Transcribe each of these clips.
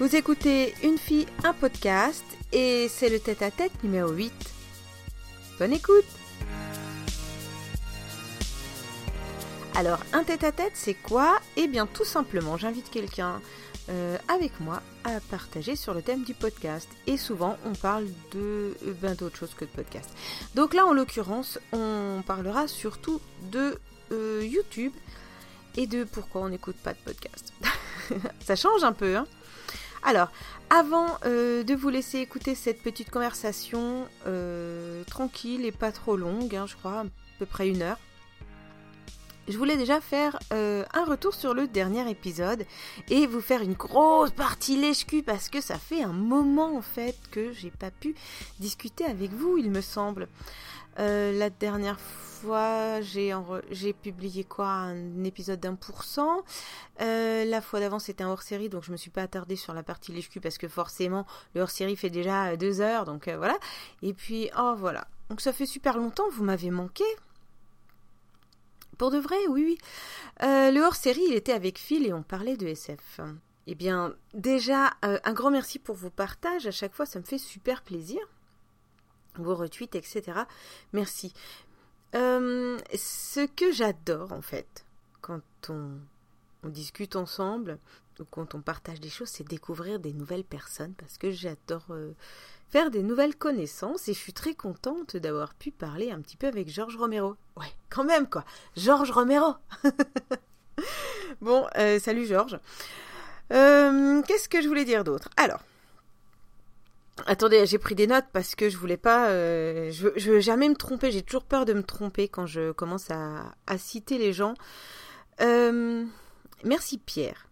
Vous écoutez Une fille, un podcast et c'est le tête-à-tête numéro 8. Bonne écoute Alors, un tête-à-tête, c'est quoi? Eh bien, tout simplement, j'invite quelqu'un euh, avec moi à partager sur le thème du podcast. Et souvent, on parle de euh, ben, d'autres choses que de podcast. Donc là, en l'occurrence, on parlera surtout de euh, YouTube et de pourquoi on n'écoute pas de podcast. Ça change un peu, hein? Alors, avant euh, de vous laisser écouter cette petite conversation euh, tranquille et pas trop longue, hein, je crois, à peu près une heure, je voulais déjà faire euh, un retour sur le dernier épisode et vous faire une grosse partie lèche-cul parce que ça fait un moment en fait que j'ai pas pu discuter avec vous, il me semble. La dernière fois j'ai publié quoi? Un épisode d'un pour cent. Euh, la fois d'avant, c'était un hors-série, donc je me suis pas attardée sur la partie lèche parce que forcément, le hors-série fait déjà deux heures, donc euh, voilà. Et puis, oh voilà. Donc ça fait super longtemps, vous m'avez manqué. Pour de vrai, oui, oui. Euh, le hors-série, il était avec Phil et on parlait de SF. Eh bien, déjà, un grand merci pour vos partages. À chaque fois, ça me fait super plaisir vos retweets, etc. Merci. Euh, ce que j'adore en fait, quand on, discute ensemble ou quand on partage des choses, c'est découvrir des nouvelles personnes parce que j'adore euh, faire des nouvelles connaissances et je suis très contente d'avoir pu parler un petit peu avec Georges Romero. Ouais, quand même quoi, Georges Romero. bon, euh, salut Georges. Qu'est-ce que je voulais dire d'autre? Alors, Attendez, j'ai pris des notes parce que je voulais pas. Euh, je, veux jamais me tromper. J'ai toujours peur de me tromper quand je commence à, citer les gens. Euh, merci Pierre,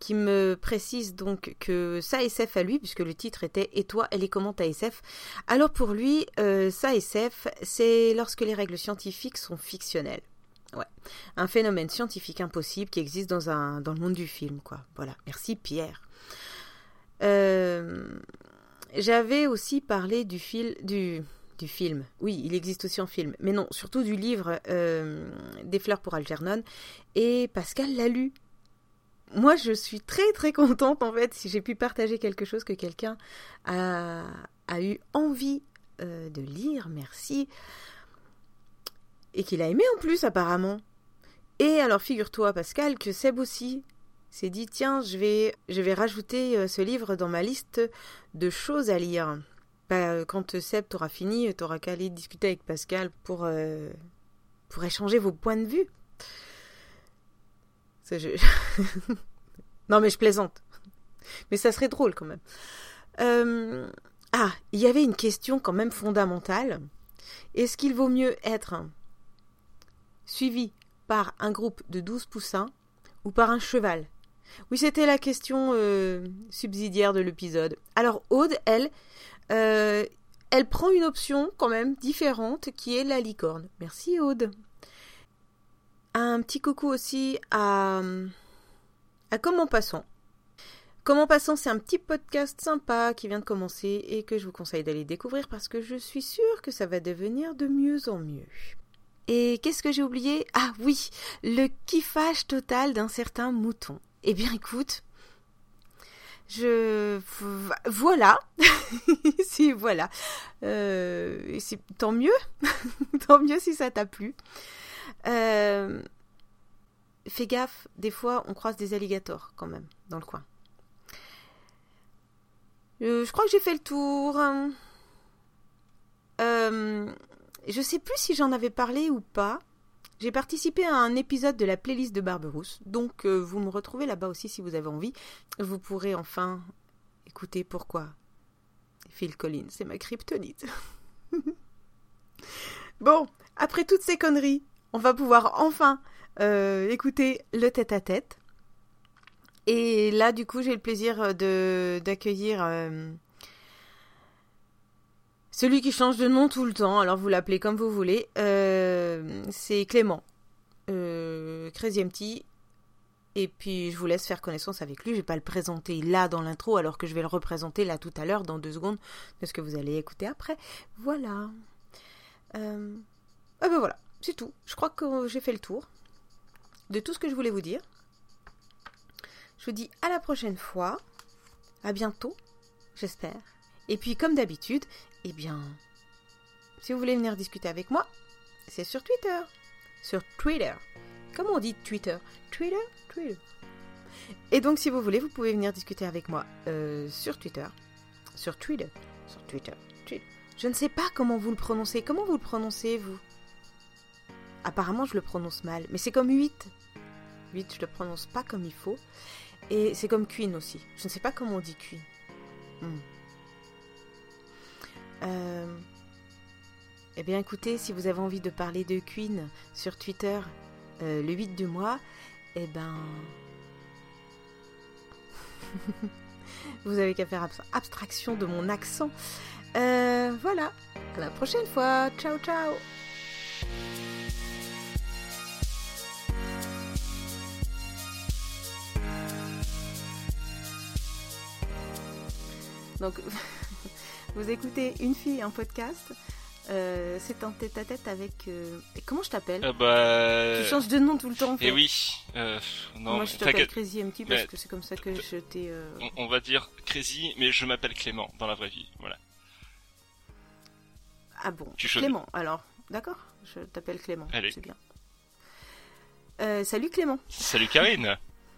qui me précise donc que ça SF à lui, puisque le titre était Et toi, elle est comment ta SF Alors pour lui, euh, ça SF, c'est lorsque les règles scientifiques sont fictionnelles. Ouais. Un phénomène scientifique impossible qui existe dans, un, dans le monde du film, quoi. Voilà. Merci Pierre. Euh, j'avais aussi parlé du, du, du film. Oui, il existe aussi en film. Mais non, surtout du livre euh, Des fleurs pour Algernon. Et Pascal l'a lu. Moi, je suis très très contente en fait si j'ai pu partager quelque chose que quelqu'un a, a, eu envie euh, de lire. Merci. Et qu'il a aimé en plus apparemment. Et alors figure-toi Pascal que Seb aussi s'est dit tiens, je vais, je vais rajouter euh, ce livre dans ma liste de choses à lire. Bah, euh, quand Seb t'aura fini, t'auras qu'à aller discuter avec Pascal pour, euh, pour échanger vos points de vue. non mais je plaisante. Mais ça serait drôle quand même. Ah, il y avait une question quand même fondamentale. Est-ce qu'il vaut mieux être suivi par un groupe de 12 poussins ou par un cheval? Oui, c'était la question euh, subsidiaire de l'épisode. Alors Aude, elle, euh, elle prend une option quand même différente qui est la licorne. Merci Aude. Un petit coucou aussi à, à Comment Passant. Comment Passant, c'est un petit podcast sympa qui vient de commencer et que je vous conseille d'aller découvrir parce que je suis sûre que ça va devenir de mieux en mieux. Et qu'est-ce que j'ai oublié? Ah oui, le kiffage total d'un certain mouton. Eh bien, écoute, je voilà, si voilà, euh, tant mieux, tant mieux si ça t'a plu. Euh, fais gaffe, des fois on croise des alligators quand même dans le coin. Euh, je crois que j'ai fait le tour. je sais plus si j'en avais parlé ou pas. J'ai participé à un épisode de la playlist de Barberousse, donc euh, vous me retrouvez là-bas aussi si vous avez envie. Vous pourrez enfin écouter pourquoi Phil Collins, c'est ma kryptonite. bon, après toutes ces conneries, on va pouvoir enfin euh, écouter le tête-à-tête. Et là, du coup, j'ai le plaisir de d'accueillir euh, celui qui change de nom tout le temps, alors vous l'appelez comme vous voulez, euh, c'est Clément. Euh, Crazy Empty. Et puis je vous laisse faire connaissance avec lui. Je vais pas le présenter là dans l'intro, alors que je vais le représenter là tout à l'heure dans deux secondes de ce que vous allez écouter après. Voilà. Euh... Ah ben voilà, c'est tout. Je crois que j'ai fait le tour de tout ce que je voulais vous dire. Je vous dis à la prochaine fois. À bientôt, j'espère. Et puis, comme d'habitude, eh bien, si vous voulez venir discuter avec moi, c'est sur Twitter. Sur Twitter. Comment on dit Twitter Twitter Twitter. Et donc, si vous voulez, vous pouvez venir discuter avec moi euh, sur Twitter. Sur Twitter. Sur Twitter. Twitter. Je ne sais pas comment vous le prononcez. Comment vous le prononcez, vous? Apparemment, je le prononce mal. Mais c'est comme 8. 8, je le prononce pas comme il faut. Et c'est comme Queen aussi. Je ne sais pas comment on dit Queen. Hmm. Euh... Eh bien écoutez, si vous avez envie de parler de Queen sur Twitter euh, le 8 du mois, eh ben... vous avez qu'à faire abstraction de mon accent. Euh, voilà, à la prochaine fois. Ciao ciao vous écoutez Une fille, un podcast. Euh, c'est un tête à tête avec. Euh, comment je t'appelle euh, bah... Tu changes de nom tout le temps. En fait. Eh oui. non, Moi, je t'appelle Crazy Empty parce que c'est comme ça que je t'ai. On, va dire Crazy, mais je m'appelle Clément dans la vraie vie. Voilà. Ah bon. Clément. Alors, d'accord. Je t'appelle Clément. C'est bien. salut Clément. Salut Karine.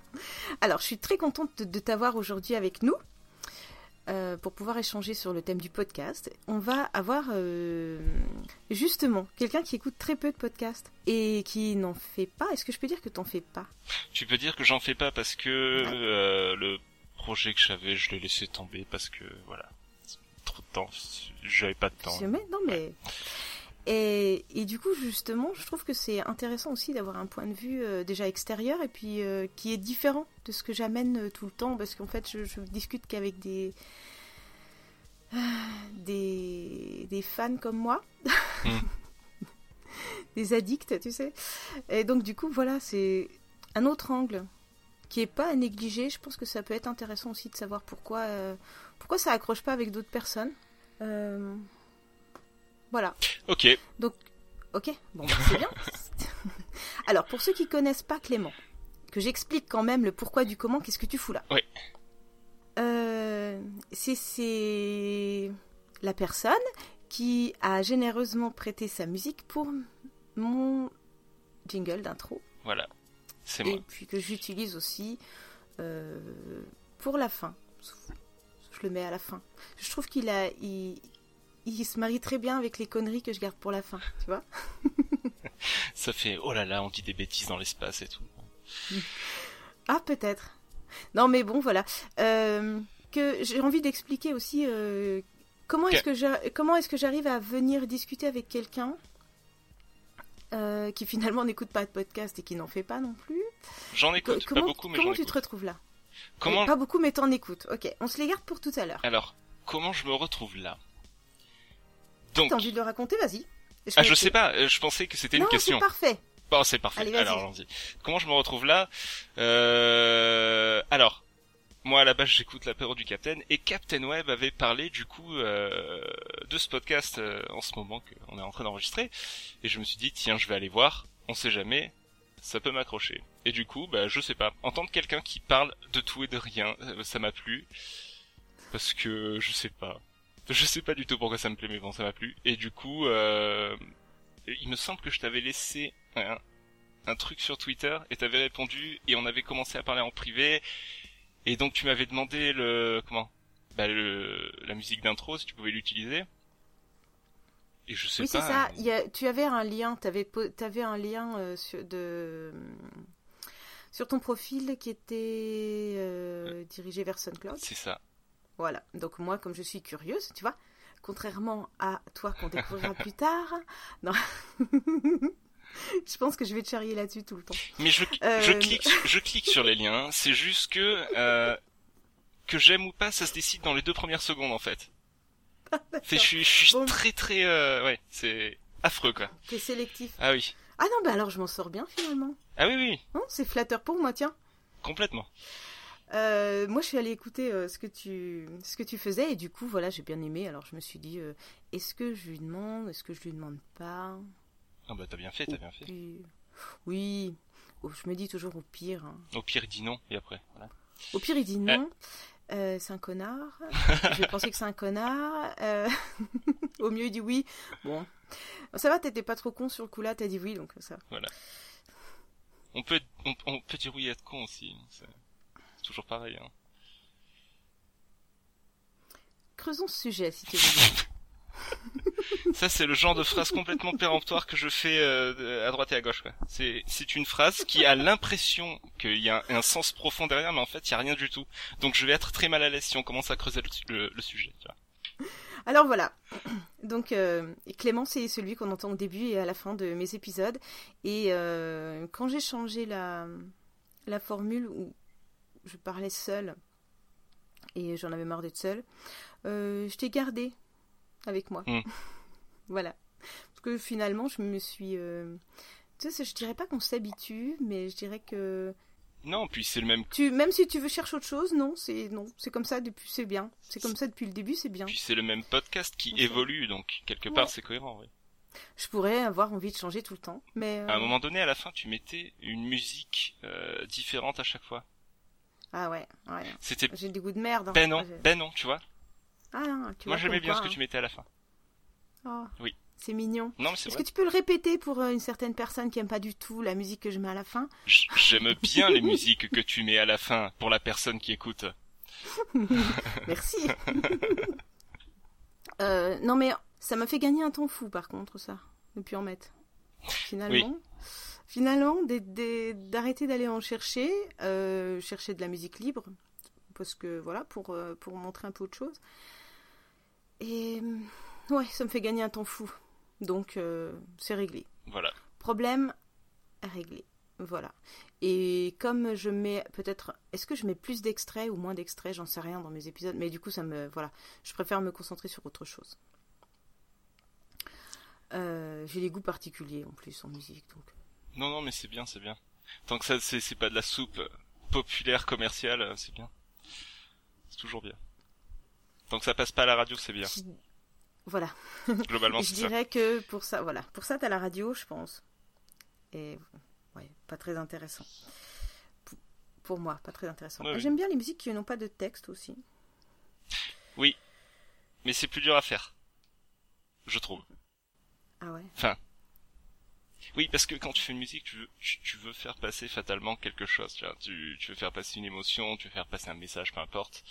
Alors, je suis très contente de t'avoir aujourd'hui avec nous. Euh, pour pouvoir échanger sur le thème du podcast. On va avoir euh, justement quelqu'un qui écoute très peu de podcasts et qui n'en fait pas. Est-ce que je peux dire que t'en fais pas? Tu peux dire que j'en fais pas parce que euh, le projet que j'avais, je l'ai laissé tomber parce que voilà, trop de temps, j'avais pas de temps. non mais. Et, et, du coup, justement, je trouve que c'est intéressant aussi d'avoir un point de vue euh, déjà extérieur et puis euh, qui est différent de ce que j'amène euh, tout le temps parce qu'en fait, je, je discute qu'avec des, des, des fans comme moi, hmm. des addicts, tu sais. Et donc, du coup, voilà, c'est un autre angle qui est pas à négliger. Je pense que ça peut être intéressant aussi de savoir pourquoi, pourquoi ça accroche pas avec d'autres personnes. Voilà. Ok. Donc, ok, bon, bah, c'est bien. Alors, pour ceux qui connaissent pas Clément, que j'explique quand même le pourquoi du comment, qu'est-ce que tu fous là Oui. Euh, c'est la personne qui a généreusement prêté sa musique pour mon jingle d'intro. Voilà, c'est moi. Et puis que j'utilise aussi euh, pour la fin. Je le mets à la fin. Je trouve qu'il a, il, il se marie très bien avec les conneries que je garde pour la fin, tu vois. Ça fait oh là là, on dit des bêtises dans l'espace et tout. Ah peut-être. Non mais bon voilà. Euh, que j'ai envie d'expliquer aussi euh, comment est-ce que comment est-ce que j'arrive à venir discuter avec quelqu'un euh, qui finalement n'écoute pas de podcast et qui n'en fait pas non plus? J'en écoute pas beaucoup mais Comment tu te retrouves là? Comment Pas beaucoup mais t'en écoutes. Ok, on se les garde pour tout à l'heure. Alors comment je me retrouve là? Donc... T'as envie de le raconter Vas-y. ah, je sais pas. Euh, je pensais que c'était une question. c'est parfait. Bon, c'est parfait. alors, allons-y. Comment je me retrouve là euh... Alors, moi à la base j'écoute l'apéro du Captain et Captain Web avait parlé du coup euh, de ce podcast euh, en ce moment qu'on est en train d'enregistrer et je me suis dit tiens je vais aller voir, on sait jamais, ça peut m'accrocher. Et du coup bah je sais pas, entendre quelqu'un qui parle de tout et de rien, ça m'a plu parce que je sais pas, je sais pas du tout pourquoi ça me plaît, mais bon, ça m'a plu. Et du coup, euh, il me semble que je t'avais laissé un, un, truc sur Twitter et t'avais répondu et on avait commencé à parler en privé. Et donc tu m'avais demandé le comment? Bah, le, la musique d'intro si tu pouvais l'utiliser. Et je sais oui, pas. Oui, c'est ça. Il y a, tu avais un lien. T'avais, avais un lien euh, sur, de sur ton profil qui était euh, dirigé vers SoundCloud. C'est ça. Voilà, donc moi, comme je suis curieuse, tu vois, contrairement à toi qu'on découvrira plus tard, non. je pense que je vais te charrier là-dessus tout le temps. Mais je, euh, je, clique, je clique sur les liens, c'est juste que euh, que j'aime ou pas, ça se décide dans les deux premières secondes en fait. je, suis, je suis très très... Euh, ouais, c'est affreux quoi. T'es sélectif. Ah oui. Ah non, bah alors je m'en sors bien finalement. Ah oui, oui. c'est flatteur pour moi, tiens. Complètement. Euh, moi, je suis allée écouter euh, ce que tu ce que tu faisais et du coup, voilà, j'ai bien aimé. Alors, je me suis dit, euh, est-ce que je lui demande, est-ce que je lui demande pas? Ah bah t'as bien fait, t'as bien fait. Oui, oh, je me dis toujours au pire. Hein. Au pire, dis non et après, voilà. Au pire, il dit non. Euh, c'est un connard. je vais penser que c'est un connard. Au mieux, il dit oui. Bon. Ça va, t'étais pas trop con sur le coup là, t'as dit oui, donc ça. Voilà. On peut, on, peut dire oui et être con aussi. Toujours pareil. Hein. Creusons ce sujet, si tu veux. Ça, c'est le genre de phrase complètement péremptoire que je fais euh, à droite et à gauche. C'est une phrase qui a l'impression qu'il y a un, sens profond derrière, mais en fait, il y a rien du tout. Donc, je vais être très mal à l'aise si on commence à creuser le, sujet. Alors voilà. Donc euh, Clément, c'est celui qu'on entend au début et à la fin de mes épisodes. Et euh, quand j'ai changé la la formule où je parlais seule et j'en avais marre d'être seule, je t'ai gardé avec moi. Hmm. voilà. Parce que finalement, je me suis. Euh, tu sais, je dirais pas qu'on s'habitue, mais je dirais que. Non, puis c'est le même. Tu, même si tu veux chercher autre chose, non, c'est non, c'est comme ça depuis, c'est bien. C'est comme ça depuis le début, c'est bien. Puis c'est le même podcast qui évolue, donc quelque part c'est cohérent, oui. Je pourrais avoir envie de changer tout le temps, mais. À un euh, moment donné, à la fin, tu mettais une musique euh, différente à chaque fois. Ah ouais, ouais. C'était. J'ai des goûts de merde. Hein. Ben non, ben non, tu vois. Ah, tu Moi j'aimais bien ce que tu mettais à la fin. Oh, oui. C'est mignon. Non, Est-ce que tu peux le répéter pour euh, une certaine personne qui aime pas du tout la musique que je mets à la fin? J'aime bien les musiques que tu mets à la fin pour la personne qui écoute. Merci. euh, non mais ça m'a fait gagner un temps fou par contre ça, de plus en mettre. Finalement. Finalement, d'arrêter d'aller en chercher, euh, chercher de la musique libre, parce que voilà, pour, euh, pour montrer un peu autre chose. Et ouais, ça me fait gagner un temps fou. Donc euh, c'est réglé. Voilà. Problème réglé. Voilà. Et comme je mets peut-être, est-ce que je mets plus d'extraits ou moins d'extraits, j'en sais rien dans mes épisodes, mais du coup ça me, voilà, je préfère me concentrer sur autre chose. Euh, j'ai des goûts particuliers en plus en musique, donc. Non non mais c'est bien, c'est bien. Tant que ça c'est pas de la soupe populaire commerciale, c'est bien. C'est toujours bien. Tant que ça passe pas à la radio, c'est bien. Voilà. Globalement, Je dirais que pour ça, voilà, pour ça, t'as la radio, je pense. Et ouais, pas très intéressant. Pour, moi, pas très intéressant. J'aime bien les musiques qui n'ont pas de texte aussi. Oui, mais c'est plus dur à faire, je trouve. Ah ouais. Enfin, oui, parce que quand tu fais une musique, tu veux, tu, veux faire passer fatalement quelque chose. Tu, vois, tu, tu veux faire passer une émotion, tu veux faire passer un message, peu importe.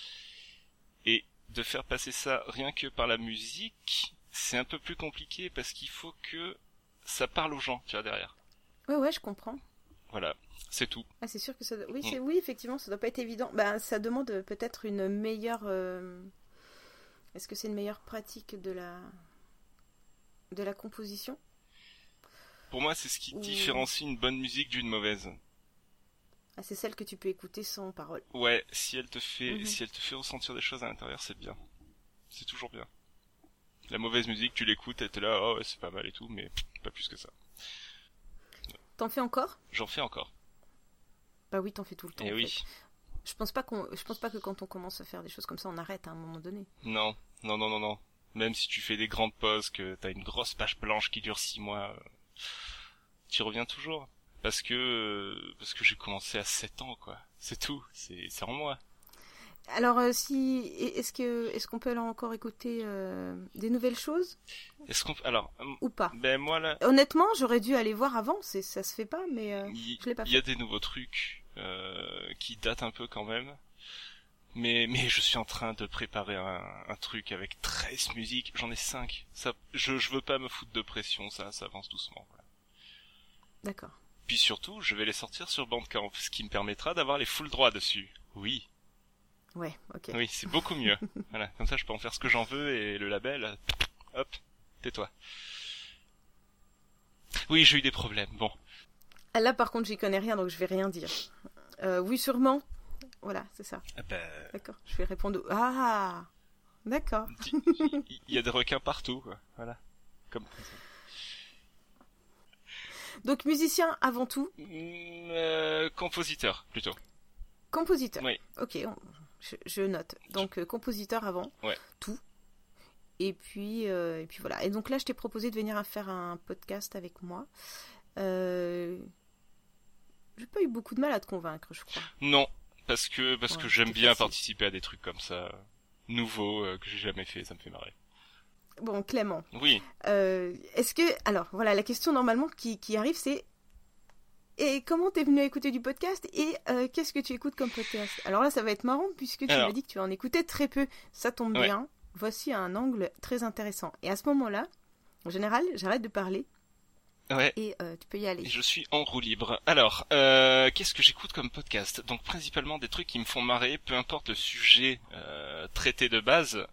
Et de faire passer ça rien que par la musique, c'est un peu plus compliqué parce qu'il faut que ça parle aux gens, tu vois, derrière. Ouais, ouais, je comprends. Voilà, c'est tout. Ah, c'est sûr que ça. Oui, mm. c'est oui, effectivement, ça doit pas être évident. Ben, ça demande peut-être une meilleure. Euh, est-ce que c'est une meilleure pratique de la de la composition? Pour moi, c'est ce qui différencie une bonne musique d'une mauvaise. Ah, c'est celle que tu peux écouter sans parole. Ouais, si elle te fait, mhm. si elle te fait ressentir des choses à l'intérieur, c'est bien. C'est toujours bien. La mauvaise musique, tu l'écoutes, et t'es là, oh c'est pas mal et tout, mais pas plus que ça. T'en fais encore? J'en fais encore. Bah oui, t'en fais tout le temps. Et eh oui. Je pense pas qu'on, je pense pas que quand on commence à faire des choses comme ça, on arrête à un moment donné. Non, non, non, non, non. Même si tu fais des grandes pauses, que t'as une grosse page blanche qui dure six mois, euh, tu reviens toujours parce que parce que j'ai commencé à 7 ans quoi. C'est tout, c'est c'est en moi. Alors euh, si est-ce que est-ce qu'on peut encore écouter euh, des nouvelles choses? Est-ce qu'on alors ou pas? Ben moi là Honnêtement, j'aurais dû aller voir avant, c'est ça se fait pas mais euh, je l'ai pas. Il y a des nouveaux trucs qui datent un peu quand même. Mais mais je suis en train de préparer un, un truc avec 13 musiques, j'en ai 5. Ça je je veux pas me foutre de pression, ça ça avance doucement D'accord. Puis surtout, je vais les sortir sur Bandcamp, ce qui me permettra d'avoir les full droits dessus. Oui. Ouais, ok. Oui, c'est beaucoup mieux. voilà, comme ça je peux en faire ce que j'en veux et le label, hop, tais-toi. Oui, j'ai eu des problèmes, bon. Ah, là par contre j'y connais rien donc je vais rien dire. Euh, oui, sûrement. Voilà, c'est ça. Ah bah... D'accord, je vais répondre. Ah D'accord. Il y a des requins partout, quoi. Voilà. Comme donc musicien avant tout mm, euh, Compositeur plutôt. Compositeur Oui. Ok, je, note. Donc euh, compositeur avant ouais. tout. Et puis, euh, et puis voilà. Et donc là, je t'ai proposé de venir faire un podcast avec moi. Euh... J'ai pas eu beaucoup de mal à te convaincre, je crois. Non, parce que parce que j'aime bien participer à des trucs comme ça, nouveaux que j'ai jamais fait, ça me fait marrer. Bon, Clément. Oui. Euh, est-ce que alors voilà la question normalement qui, qui arrive c'est et comment t'es venu à écouter du podcast et euh, qu'est-ce que tu écoutes comme podcast? Alors là, ça va être marrant puisque tu m'as dit que tu en écoutais très peu. Ça tombe bien. Voici un angle très intéressant. Et à ce moment-là, en général, j'arrête de parler. Ouais. Et euh, tu peux y aller. je suis en roue libre. Alors, euh, qu'est-ce que j'écoute comme podcast? Donc principalement des trucs qui me font marrer, peu importe le sujet traité de base.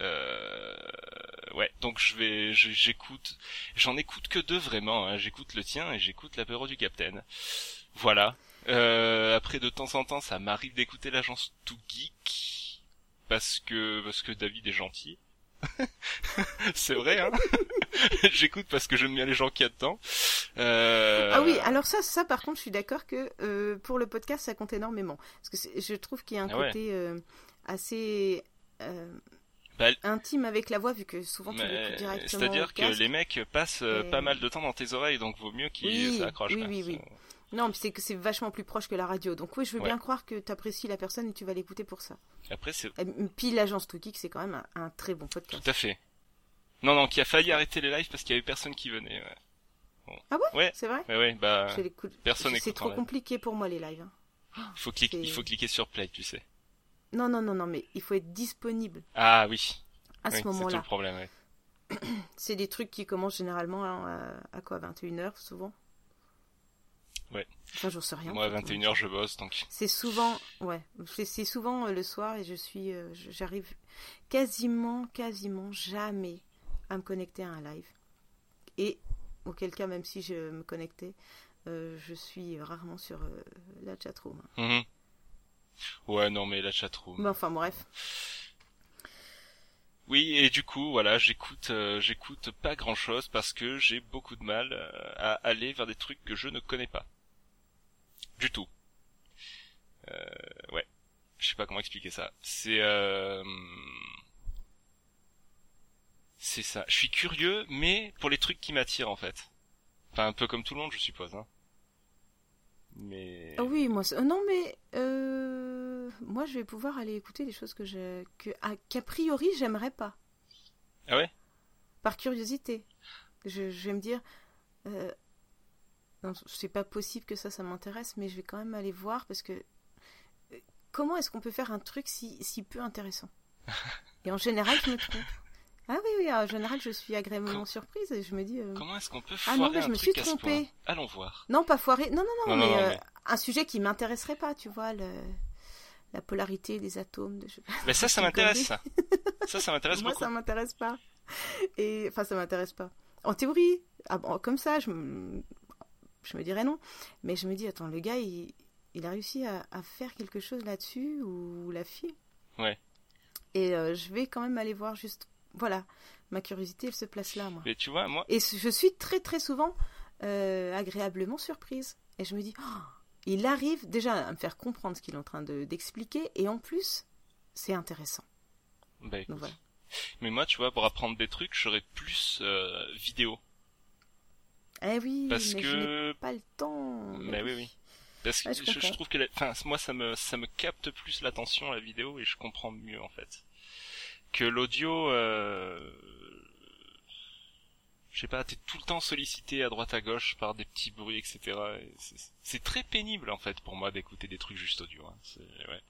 Ouais, donc je vais, j'écoute, j'en écoute que deux vraiment. Hein. J'écoute le tien et j'écoute l'apéro du Capitaine. Voilà. après de temps en temps, ça m'arrive d'écouter l'agence Too Geek parce que parce que David est gentil. c'est vrai, hein J'écoute parce que j'aime bien les gens qui y dedans. Euh... Ah oui, alors ça, ça par contre, je suis d'accord que euh, pour le podcast, ça compte énormément. Parce que je trouve qu'il y a un ah côté euh, assez euh, bah, intime avec la voix, vu que souvent tu l'écoutes directement. C'est-à-dire que les mecs passent pas mal de temps dans tes oreilles, donc vaut mieux qu'ils s'accrochent. Oui, oui, oui. Non, c'est que c'est vachement plus proche que la radio. Donc oui, je veux bien croire que tu apprécies la personne et tu vas l'écouter pour ça. Après, c'est. Puis l'agence Toukik, c'est quand même un, très bon podcast. Tout à fait. Non, non, qui a failli arrêter les lives parce qu'il y avait personne qui venait. Ah ouais, ouais. C'est vrai? Ouais, ouais, bah. Personne C'est trop compliqué pour moi les lives. Hein. Il faut cliquer, il faut cliquer sur play, tu sais. Non, non, non, non, mais il faut être disponible. Ah oui. À ce moment-là. C'est le problème, c'est des trucs qui commencent généralement à, à quoi 21h souvent? Ouais. Enfin, j'en sais rien. Moi, à 21h, je bosse, donc. C'est souvent, ouais, c'est souvent euh, le soir et je suis, euh, j'arrive quasiment, quasiment jamais à me connecter à un live. Et auquel cas, même si je me connectais, euh, je suis rarement sur la chatroom. Mhm. Ouais, non, mais la chatroom. Mais enfin, bref. Oui, et du coup, voilà, j'écoute, j'écoute pas grand chose parce que j'ai beaucoup de mal à aller vers des trucs que je ne connais pas du tout. Euh, ouais, je sais pas comment expliquer ça. C'est euh... c'est ça. Je suis curieux, mais pour les trucs qui m'attirent en fait. Enfin, un peu comme tout le monde, je suppose. Hein. Mais ah oui, moi non mais euh... moi je vais pouvoir aller écouter des choses que que qu'a priori j'aimerais pas. Ah ouais? Par curiosité, je, je vais me dire. Euh, c'est pas possible que ça, ça m'intéresse, mais je vais quand même aller voir parce que euh, comment est-ce qu'on peut faire un truc si, si peu intéressant? Et en général, je me trompe. Ah oui, oui, en général, je suis agréablement surprise et je me dis. Euh, comment est-ce qu'on peut foirer Ah non, mais je me suis trompée. Allons voir. Non, pas foirer. Non, non, non, euh, mais, un sujet qui m'intéresserait pas, tu vois, le... la polarité des atomes. De... Mais ça, ça m'intéresse, ça. ça, m'intéresse beaucoup. Moi, ça m'intéresse pas. Et enfin, ça m'intéresse pas. En théorie, ah bon, comme ça, je je me dirais non. Mais je me dis, attends, le gars, il, a réussi à, faire quelque chose là-dessus, ou, la fille? Ouais. Et euh, je vais quand même aller voir juste. Voilà, ma curiosité, elle se place là, moi. Mais tu vois, moi. Et je suis très, très souvent euh, agréablement surprise. Et je me dis, oh, il arrive déjà à me faire comprendre ce qu'il est en train d'expliquer, et en plus, c'est intéressant. Bah, Mais moi, tu vois, pour apprendre des trucs, j'aurais plus euh, vidéo. Eh oui, parce mais que je pas le temps. Mais, oui, oui. Parce que je, trouve que, enfin, moi, ça me, ça me capte plus l'attention la vidéo et je comprends mieux en fait que l'audio. Euh... Je sais pas, t'es tout le temps sollicité à droite à gauche par des petits bruits, etc. C'est très pénible en fait pour moi d'écouter des trucs juste audio. Hein. Ouais.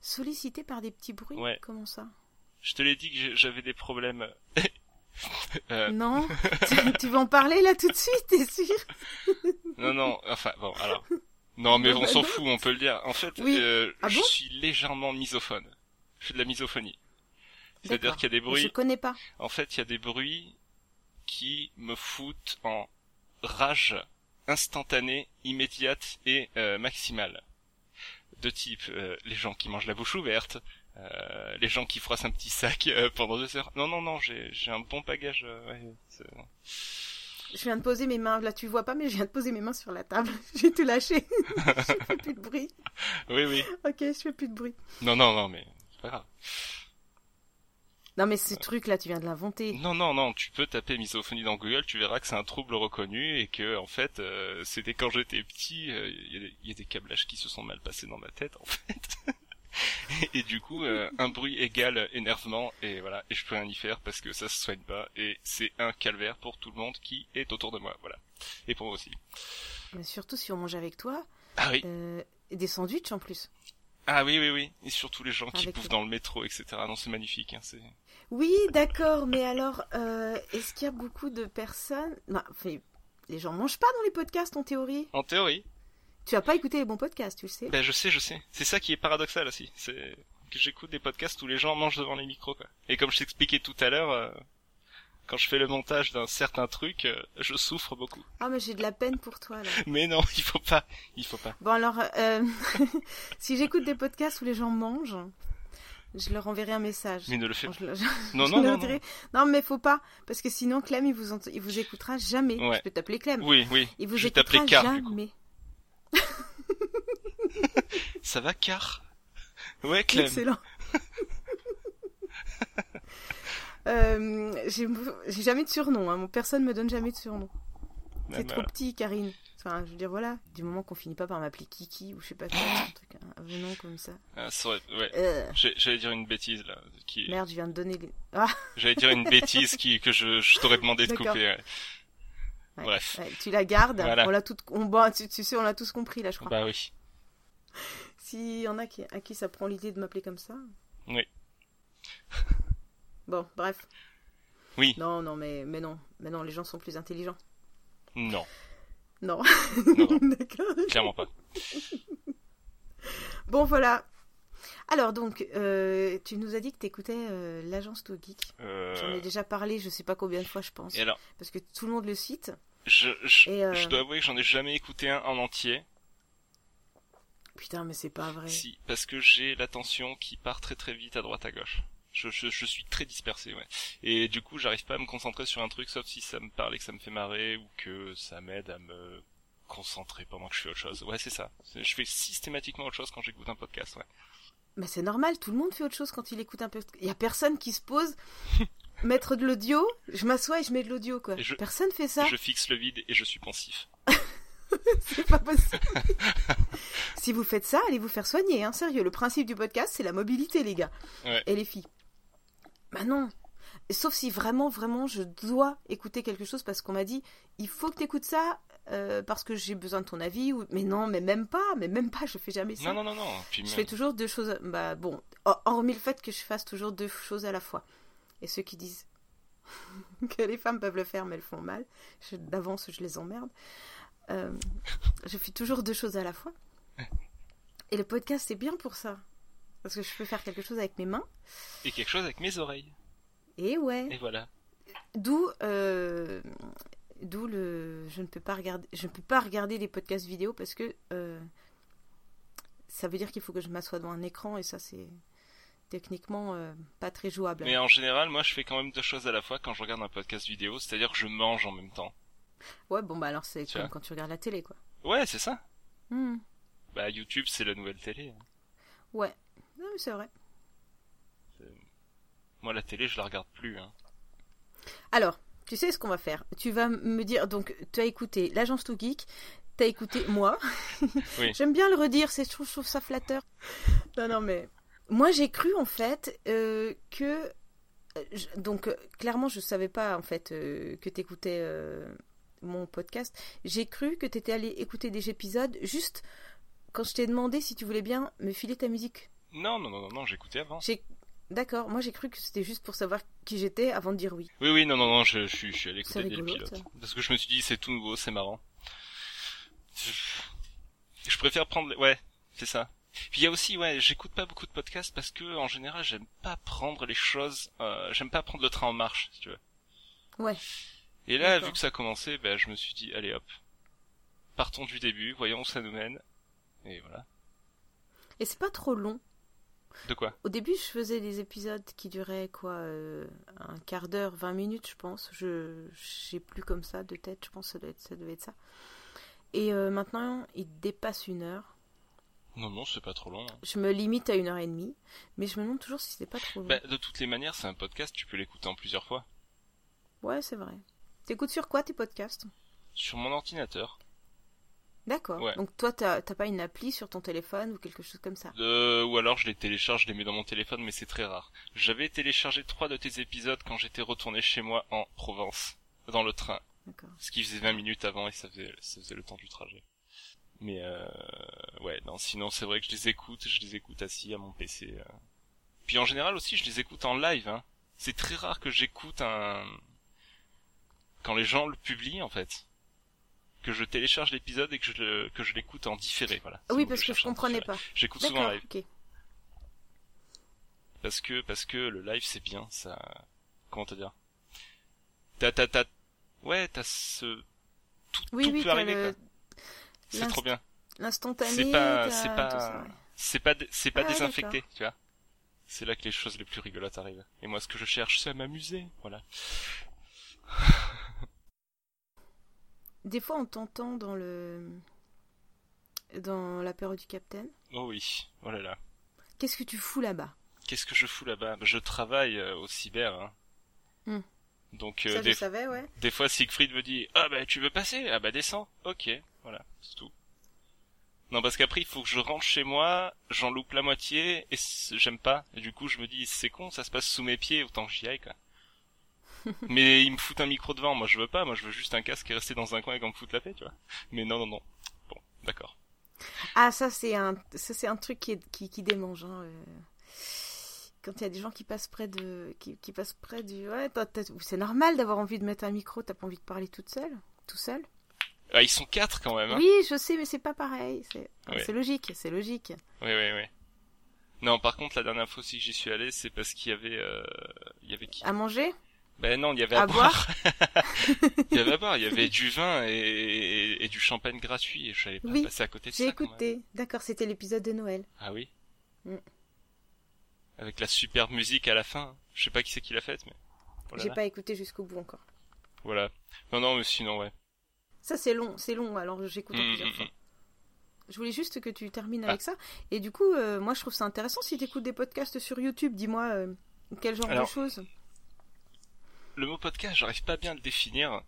Sollicité par des petits bruits? Ouais. Comment ça? Je te l'ai dit que j'avais des problèmes euh, non? Tu, vas en parler là tout de suite, t'es sûr? Non, non, enfin, bon, alors... Non, mais on s'en fout, on peut le dire. En fait, euh, ah je suis légèrement misophone. Je fais de la misophonie. C'est-à-dire qu'il y a des bruits... Je connais pas. En fait, il y a des bruits qui me foutent en rage instantanée, immédiate et euh, maximale. De type les gens qui mangent la bouche ouverte, euh, les gens qui froissent un petit sac euh, pendant deux heures. Non, non, non, j'ai, j'ai un bon bagage. Euh, ouais, je viens de poser mes mains, là tu vois pas, mais je viens de poser mes mains sur la table. j'ai tout lâché. je fais plus de bruit. Oui, oui. Ok, je fais plus de bruit. Non, non, non, mais c'est pas grave. Non, mais ce truc-là, tu viens de l'inventer. Non, non, non, tu peux taper misophonie dans Google, tu verras que c'est un trouble reconnu et que, en fait, euh, c'était quand j'étais petit, il y, a des câblages qui se sont mal passés dans ma tête, en fait. et, du coup, un bruit égale énervement et voilà, et je peux rien y faire parce que ça se soigne pas et c'est un calvaire pour tout le monde qui est autour de moi, voilà. Et pour moi aussi. Mais surtout si on mange avec toi. Ah oui. des sandwichs en plus. Ah oui, oui, oui. Et surtout les gens qui bouffent dans le métro, etc. Non, c'est magnifique. Hein, c'est... Oui, d'accord, mais alors, euh, est-ce qu'il y a beaucoup de personnes... Non, enfin, les gens mangent pas dans les podcasts, en théorie? En théorie. Tu as pas écouté les bons podcasts, tu le sais Ben, je sais, je sais. C'est ça qui est paradoxal aussi. C'est que j'écoute des podcasts où les gens mangent devant les micros, quoi. Et comme je t'expliquais tout à l'heure... Euh, quand je fais le montage d'un certain truc, euh, je souffre beaucoup. Ah mais j'ai de la peine pour toi là. Mais non, il faut pas, il faut pas. Bon alors, euh, si j'écoute des podcasts où les gens mangent, je leur enverrai un message. Mais ne le fais pas. non, non, non, non. Non, mais faut pas, parce que sinon Clem il vous il vous écoutera jamais. Je peux t'appeler Clem. Oui, oui. Il vous je écoutera Car, jamais. Ça va Car? Ouais, Clem. Excellent. Euh, j'ai jamais de surnom. Hein. Personne me donne jamais de surnom. C'est trop petit, Karine. Enfin, je veux dire, voilà. Du moment qu'on finit pas par m'appeler Kiki ou je sais pas quoi, un truc, un nom comme ça. Ah, ouais. Euh. J'allais dire une bêtise là. Qui... Merde, je viens de donner. Les... Ah. J'allais dire une bêtise qui que je, je t'aurais demandé de couper. Bref. tu la gardes. On l'a tout. On... Bon, tu, tu, sais, on l'a tous compris là, je crois. Bah oui. S'il y en a qui, à qui ça prend l'idée de m'appeler comme ça. Oui. Bon, bref. Oui. Non, non, mais, mais non. Mais non, les gens sont plus intelligents. Non. Non. D'accord. Clairement pas. bon, voilà. Alors, donc, euh, tu nous as dit que tu écoutais euh, l'agence To Geek. Euh. J'en ai déjà parlé, je sais pas combien de fois, je pense. Et alors Parce que tout le monde le cite. Je, je, dois avouer que j'en ai jamais écouté un en entier. Putain, mais c'est pas vrai. Si, parce que j'ai l'attention qui part très très vite à droite à gauche. Je, je, suis très dispersé, ouais. Et du coup, j'arrive pas à me concentrer sur un truc, sauf si ça me parle et que ça me fait marrer, ou que ça m'aide à me concentrer pendant que je fais autre chose. Ouais, c'est ça. Je fais systématiquement autre chose quand j'écoute un podcast, ouais. Mais c'est normal, tout le monde fait autre chose quand il écoute un podcast. Il y a personne qui se pose mettre de l'audio, je m'assois et je mets de l'audio, quoi. Personne fait ça. Je fixe le vide et je suis pensif. c'est pas possible. si vous faites ça, allez vous faire soigner, hein, sérieux. Le principe du podcast, c'est la mobilité, les gars. Et les filles. Bah non. Sauf si vraiment, vraiment, je dois écouter quelque chose parce qu'on m'a dit, il faut que tu écoutes ça euh, parce que j'ai besoin de ton avis. Ou... Mais non, mais même pas, mais même pas, je fais jamais ça. Non, non, non, non. je fais toujours deux choses. Bah bon, hormis le fait que je fasse toujours deux choses à la fois. Et ceux qui disent que les femmes peuvent le faire mais elles font mal, d'avance je les emmerde. Euh, je fais toujours deux choses à la fois. Et le podcast, c'est bien pour ça. Parce que je peux faire quelque chose avec mes mains. Et quelque chose avec mes oreilles. Et ouais. Et voilà. D'où, euh, d'où le, je ne peux pas regarder, je ne peux pas regarder des podcasts vidéo parce que euh, ça veut dire qu'il faut que je m'assoie devant un écran et ça c'est techniquement euh, pas très jouable. Mais en général, moi je fais quand même deux choses à la fois quand je regarde un podcast vidéo, c'est-à-dire que je mange en même temps. Ouais, bon bah alors c'est comme quand tu regardes la télé quoi. Ouais, c'est ça. Hmm. Bah YouTube c'est la nouvelle télé. Hein. Ouais, c'est vrai. Moi, la télé, je la regarde plus. Hein. Alors, tu sais ce qu'on va faire Tu vas me dire, donc, tu as écouté l'agence To Geek, tu as écouté moi. oui. J'aime bien le redire, c'est, je, trouve, ça flatteur. Non, non, mais. Moi, j'ai cru, en fait, euh, que. donc, clairement, je savais pas, en fait, euh, que tu écoutais euh, mon podcast. J'ai cru que tu étais allé écouter des épisodes juste quand je t'ai demandé si tu voulais bien me filer ta musique. Non, non, non, non, j'écoutais avant. D'accord, moi j'ai cru que c'était juste pour savoir qui j'étais avant de dire oui. Oui, oui, non, non, non, je, je, je suis allé écouter le pilote. Parce que je me suis dit, c'est tout nouveau, c'est marrant. Je préfère prendre... Ouais, c'est ça. Puis il y a aussi, ouais, j'écoute pas beaucoup de podcasts parce que en général, j'aime pas prendre les choses... Euh, j'aime pas prendre le train en marche, si tu veux. Ouais. Et là, vu que ça a commencé, ben, je me suis dit, allez hop, partons du début, voyons où ça nous mène. Et voilà. Et c'est pas trop long de quoi Au début, je faisais des épisodes qui duraient quoi euh, Un quart d'heure, 20 minutes, je pense. Je sais plus comme ça de tête, je pense que ça, devait être ça. Et euh, maintenant, il dépasse une heure. Non, non, c'est pas trop long. hein. Je me limite à une heure et demie, mais je me demande toujours si c'était pas trop long. Bah, de toutes les manières, c'est un podcast, tu peux l'écouter en plusieurs fois. Ouais, c'est vrai. T'écoutes sur quoi tes podcasts? Sur mon ordinateur. D'accord. Ouais. Donc toi, t'as t'as pas une appli sur ton téléphone ou quelque chose comme ça? Euh, ou alors je les télécharge, je les mets dans mon téléphone, mais c'est très rare. J'avais téléchargé trois de tes épisodes quand j'étais retourné chez moi en Provence, dans le train. D'accord. Ce qui faisait 20 minutes avant et ça faisait, ça faisait le temps du trajet. Mais euh, ouais, non, sinon c'est vrai que je les écoute, je les écoute assis à mon PC. euh. Puis en général aussi, je les écoute en live. Hein. C'est très rare que j'écoute un... Quand les gens le publient, en fait. Que je télécharge l'épisode et que je le, que je l'écoute en différé, voilà. Oui, parce que cherchais, je en comprenais pas. J'écoute souvent live. Parce que, parce que le live c'est bien, ça... Comment te dire? T'as, t'as, t'as... Ouais, t'as ce... Tout, Oui, tout oui, peut arriver, le- quoi. C'est trop bien. l'instantané. C'est pas, c'est pas, c'est pas Ah, désinfecté, tu vois. C'est là que les choses les plus rigolotes arrivent. Et moi, ce que je cherche, c'est à m'amuser, voilà. Des fois, on t'entend dans le dans l'apéro du Capitaine. Oh oui, oh là là. Qu'est-ce que tu fous là-bas? Qu'est-ce que je fous là-bas? Je travaille euh, au cyber, hein. Hmm. Donc, euh, Ça, des, je savais, ouais. des fois, Siegfried me dit, ah bah, tu veux passer? Ah bah, descends. Ok, voilà, c'est tout. Non, parce qu'après, il faut que je rentre chez moi, j'en loupe la moitié, et j'aime pas. Et du coup, je me dis, c'est con, ça se passe sous mes pieds, autant que j'y aille, quoi. Mais ils me foutent un micro devant, moi je veux pas, moi je veux juste un casque et rester dans un coin et qu'on me foute la paix, tu vois. Mais non, non, non. Bon, d'accord. Ah, ça, c'est un, ça, c'est un truc qui, est- qui, qui démange. Hein, euh. Quand il y a des gens qui passent près de, qui, qui passent près du, ouais, c'est normal d'avoir envie de mettre un micro. T'as pas envie de parler toute seule, tout seul? Ah, ils sont quatre quand même, hein. Oui, je sais, mais c'est pas pareil. C'est, Ouais. c'est logique, c'est logique. Oui, oui, oui. Non, par contre, la dernière fois aussi que j'y suis allé, c'est parce qu'il y avait, euh, il y avait qui? À manger, Ben non, il y avait à, à boire. il y avait à boire, il y avait du vin et, et, et du champagne gratuit et je savais pas Oui, passer à côté de J'ai ça. même. écouté. D'accord, c'était l'épisode de Noël. Ah oui. Mm. Avec la superbe musique à la fin. Je sais pas qui c'est qui l'a faite, mais. Voilà. J'ai pas écouté jusqu'au bout encore. Voilà. Non, non, mais sinon, ouais. Ça, c'est long, c'est long. Alors, j'écoute en Mm, plusieurs mm, fois. mm. Je voulais juste que tu termines Ah. avec ça. Et du coup, euh, moi, je trouve ça intéressant. Si tu écoutes des podcasts sur YouTube, dis-moi euh, quel genre Alors, de choses. Le mot podcast, j'arrive pas bien à le définir.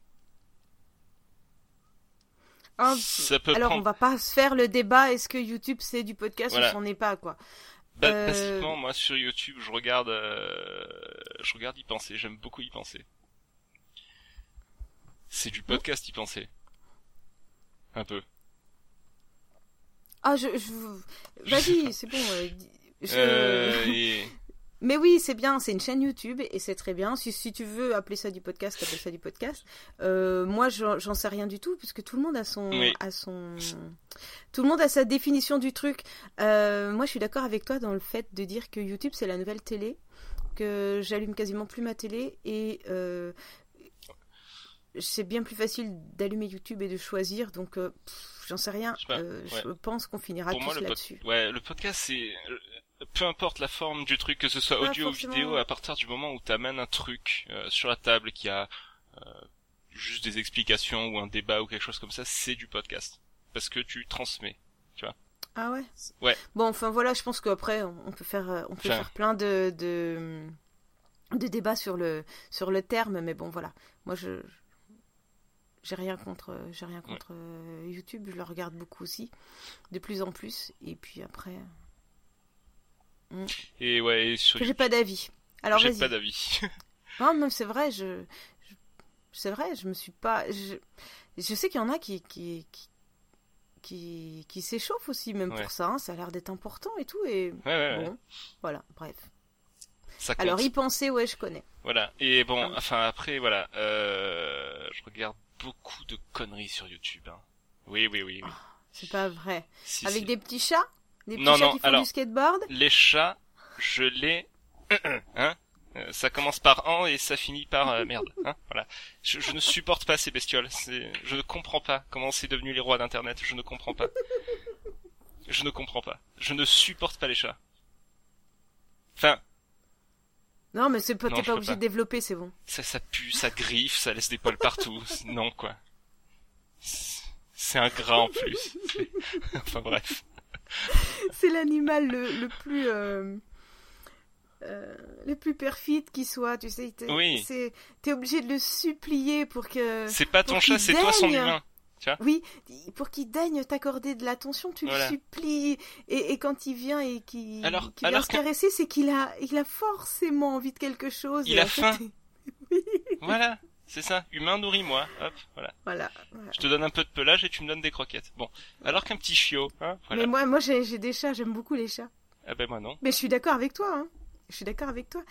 Ah, Ça peut alors, prendre. on va pas se faire le débat. Est-ce que YouTube c'est du podcast Voilà. ou c'en est pas quoi Ba- euh, Basiquement, moi sur YouTube, je regarde, euh, je regarde y penser. J'aime beaucoup y penser. C'est du podcast y penser. Un peu. Ah, je, je... vas-y, c'est bon. euh, je- Euh, et- Mais oui, c'est bien, c'est une chaîne YouTube et c'est très bien. Si, si tu veux appeler ça du podcast, appelle ça du podcast. Euh, moi, j'en sais rien du tout puisque tout le monde a son, Oui. a son, tout le monde a sa définition du truc. Euh, moi, je suis d'accord avec toi dans le fait de dire que YouTube c'est la nouvelle télé, que j'allume quasiment plus ma télé et euh, c'est bien plus facile d'allumer YouTube et de choisir. Donc, j'en sais rien. Je sais pas, ouais. Je pense qu'on finira pour tous là-dessus. ouais, le podcast, c'est peu importe la forme du truc, que ce soit audio ou vidéo, à partir du moment où t'amènes un truc euh, sur la table qui a euh, juste des explications ou un débat ou quelque chose comme ça, c'est du podcast parce que tu transmets. Ah ouais? Ouais. Bon, enfin voilà, je pense qu'après, on peut faire, euh, on peut Enfin. faire plein de, de, de débats sur le, sur le terme, mais bon, voilà. Moi, je. J'ai rien contre, j'ai rien contre euh, YouTube, je le regarde beaucoup aussi, de plus en plus, et puis après, Et ouais, sur j'ai pas d'avis. Alors j'ai pas d'avis. Non, même c'est vrai, je, je- c'est vrai, je me suis pas, je, je sais qu'il y en a qui, qui, qui, qui, qui s'échauffent aussi, même Ouais. pour ça. hein, ça a l'air d'être important et tout, et ouais, ouais, ouais. bon, voilà, bref. Ça. Alors y penser, ouais, je connais. Voilà. Et bon, Ah enfin après, voilà, euh, je regarde beaucoup de conneries sur YouTube. Hein. Oui, oui, oui, oui. C'est pas vrai. Si, Avec si. des petits chats, des petits Non, chats non, qui font alors- du skateboard. Les chats, je les... hein Euh, ça commence par an et ça finit par euh, merde. Hein voilà. Je, je ne supporte pas ces bestioles. Je ne comprends pas comment c'est devenu les rois d'Internet. Je ne comprends pas. Je ne comprends pas. Je ne supporte pas les chats. Enfin, Non, mais c'est pas, t'es pas obligé pas. de développer, c'est bon. ça, ça pue, ça griffe, ça laisse des poils partout. Non quoi. C'est c'est ingrat en plus. Enfin bref. c'est l'animal le, le, plus. Euh, euh, le plus perfide qui soit, tu sais. T'es, oui. obligé de le supplier pour que. C'est pas ton chat, c'est toi son humain. Oui, pour qu'il daigne t'accorder de l'attention, tu le supplies. Et, et, quand il vient et qu'il vient se caresser, c'est qu'il a, il a forcément envie de quelque chose. Il a faim. Voilà, c'est ça. Humain, nourris-moi. Hop, voilà. voilà. Je te donne un peu de pelage et tu me donnes des croquettes. Bon, alors qu'un petit chiot. Hein, Mais moi, moi j'ai des chats, j'aime beaucoup les chats. Ah ben moi non. Mais je suis d'accord avec toi. Hein. Je suis d'accord avec toi.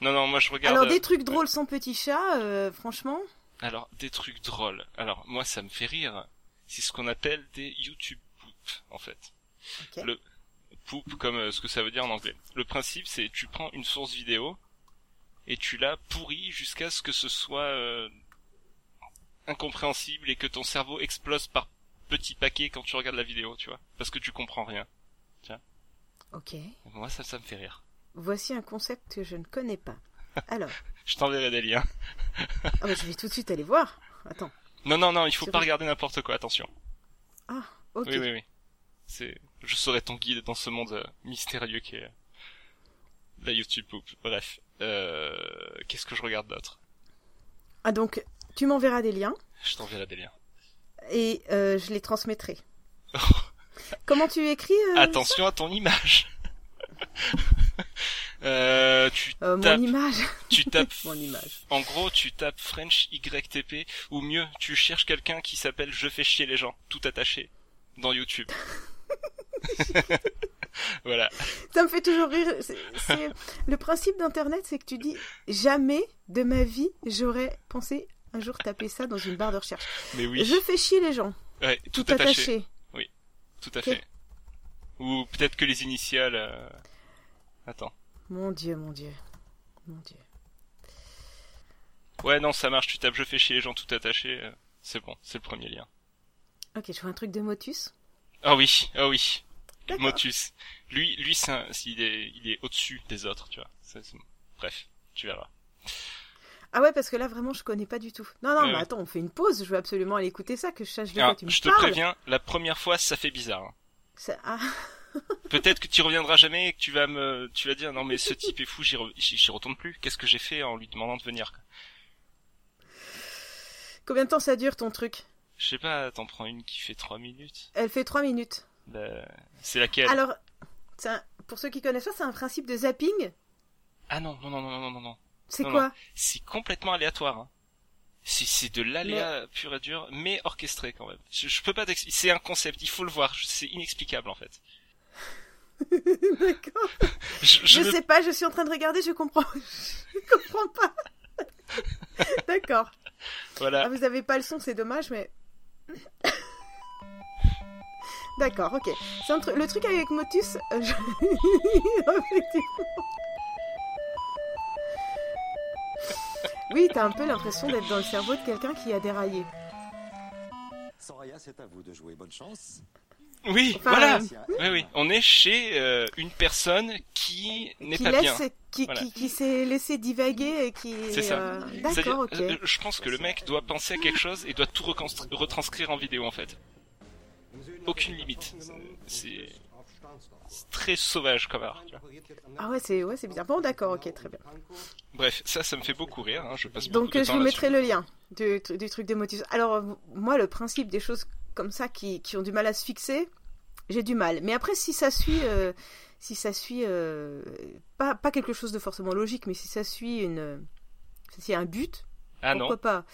Non, non, moi je regarde. Alors des trucs drôles sans petit chat, euh, franchement. Alors, des trucs drôles. Alors, moi, ça me fait rire. C'est ce qu'on appelle des YouTube poop, en fait. Le poop, comme euh, ce que ça veut dire en anglais. Le principe, c'est tu prends une source vidéo et tu la pourris jusqu'à ce que ce soit euh, incompréhensible et que ton cerveau explose par petits paquets quand tu regardes la vidéo, tu vois, parce que tu comprends rien. Tiens. Ok. Moi, ça, ça me fait rire. Voici un concept que je ne connais pas. Alors. je t'enverrai des liens. bah je vais tout de suite aller voir. Attends. Non non non, il faut pas regarder n'importe quoi, attention. Ah, ok. Oui oui oui. C'est je serai ton guide dans ce monde euh, mystérieux qui est la YouTube poop. Bref, euh... qu'est-ce que je regarde d'autre? Ah donc tu m'enverras des liens. Je t'enverrai des liens. Et euh, je les transmettrai. Comment tu écris euh, Attention à ton image. Euh, tu euh, mon image. Tu tapes. mon image. En gros, tu tapes French YTP ou mieux, tu cherches quelqu'un qui s'appelle Je fais chier les gens, tout attaché, dans YouTube. voilà. Ça me fait toujours rire. Le principe d'Internet, c'est que tu dis jamais de ma vie j'aurais pensé un jour taper ça dans une barre de recherche. Mais oui. Je fais chier les gens. Ouais, tout, attaché. Oui, tout à fait. Ou peut-être que les initiales. Euh, attends. Mon dieu, mon dieu. Mon dieu. Ouais, non, ça marche, tu tapes je fais chier les gens tout attachés. Euh, c'est bon, c'est le premier lien. Ok, je vois un truc de Motus. Ah oui, ah oui. Motus. Lui, lui, c'est il est, il est au-dessus des autres, tu vois. Bref, tu verras. Ah ouais, parce que là, vraiment, je connais pas du tout. Non, non, mais attends, on fait une pause. Je veux absolument aller écouter ça, que je sache de quoi tu me Je te préviens, la première fois, ça fait bizarre. Hein. Ça... Ah. Peut-être que tu reviendras jamais et que tu vas me, tu vas dire non mais ce type est fou, j'y, retourne plus. Qu'est-ce que j'ai fait en lui demandant de venir Combien de temps ça dure ton truc? Je sais pas, t'en prends une qui fait 3 minutes. Elle fait 3 minutes. C'est laquelle Alors, pour ceux qui connaissent pas, c'est un principe de zapping. Ah non, non, non, non, non, non, non. C'est quoi C'est complètement aléatoire. Hein. C'est de l'aléa pur et dur, mais orchestré quand même. Je, je peux pas t'expliquer. C'est un concept, il faut le voir. C'est inexplicable en fait. D'accord. Je, sais pas, je suis en train de regarder, je comprends. je comprends pas. D'accord. Voilà. Ah, vous avez pas le son, c'est dommage, mais. D'accord, ok. C'est le truc avec Motus. Euh, oui, t'as un peu l'impression d'être dans le cerveau de quelqu'un qui a déraillé. Soraya, c'est à vous de jouer. Bonne chance. Oui, voilà. Oui, oui. On est chez euh, une personne qui n'est pas bien. Qui, qui, qui s'est laissé divaguer et qui. C'est ça. Euh, d'accord, ok. Euh, je pense que le mec doit penser à quelque chose et doit tout retranscrire en vidéo en fait. Aucune limite. C'est très sauvage comme art. Ah ouais, c'est ouais, bizarre. Bon, d'accord, ok, très bien. Bref, ça, ça me fait beaucoup rire. Hein. Je passe Donc, je vous mettrai le lien du, du truc de Motus. Alors, moi, le principe des choses comme ça qui, qui ont du mal à se fixer, j'ai du mal. Mais après, si ça suit, euh, si ça suit, euh, pas, pas quelque chose de forcément logique, mais si ça suit une, si un but, ah pourquoi pas.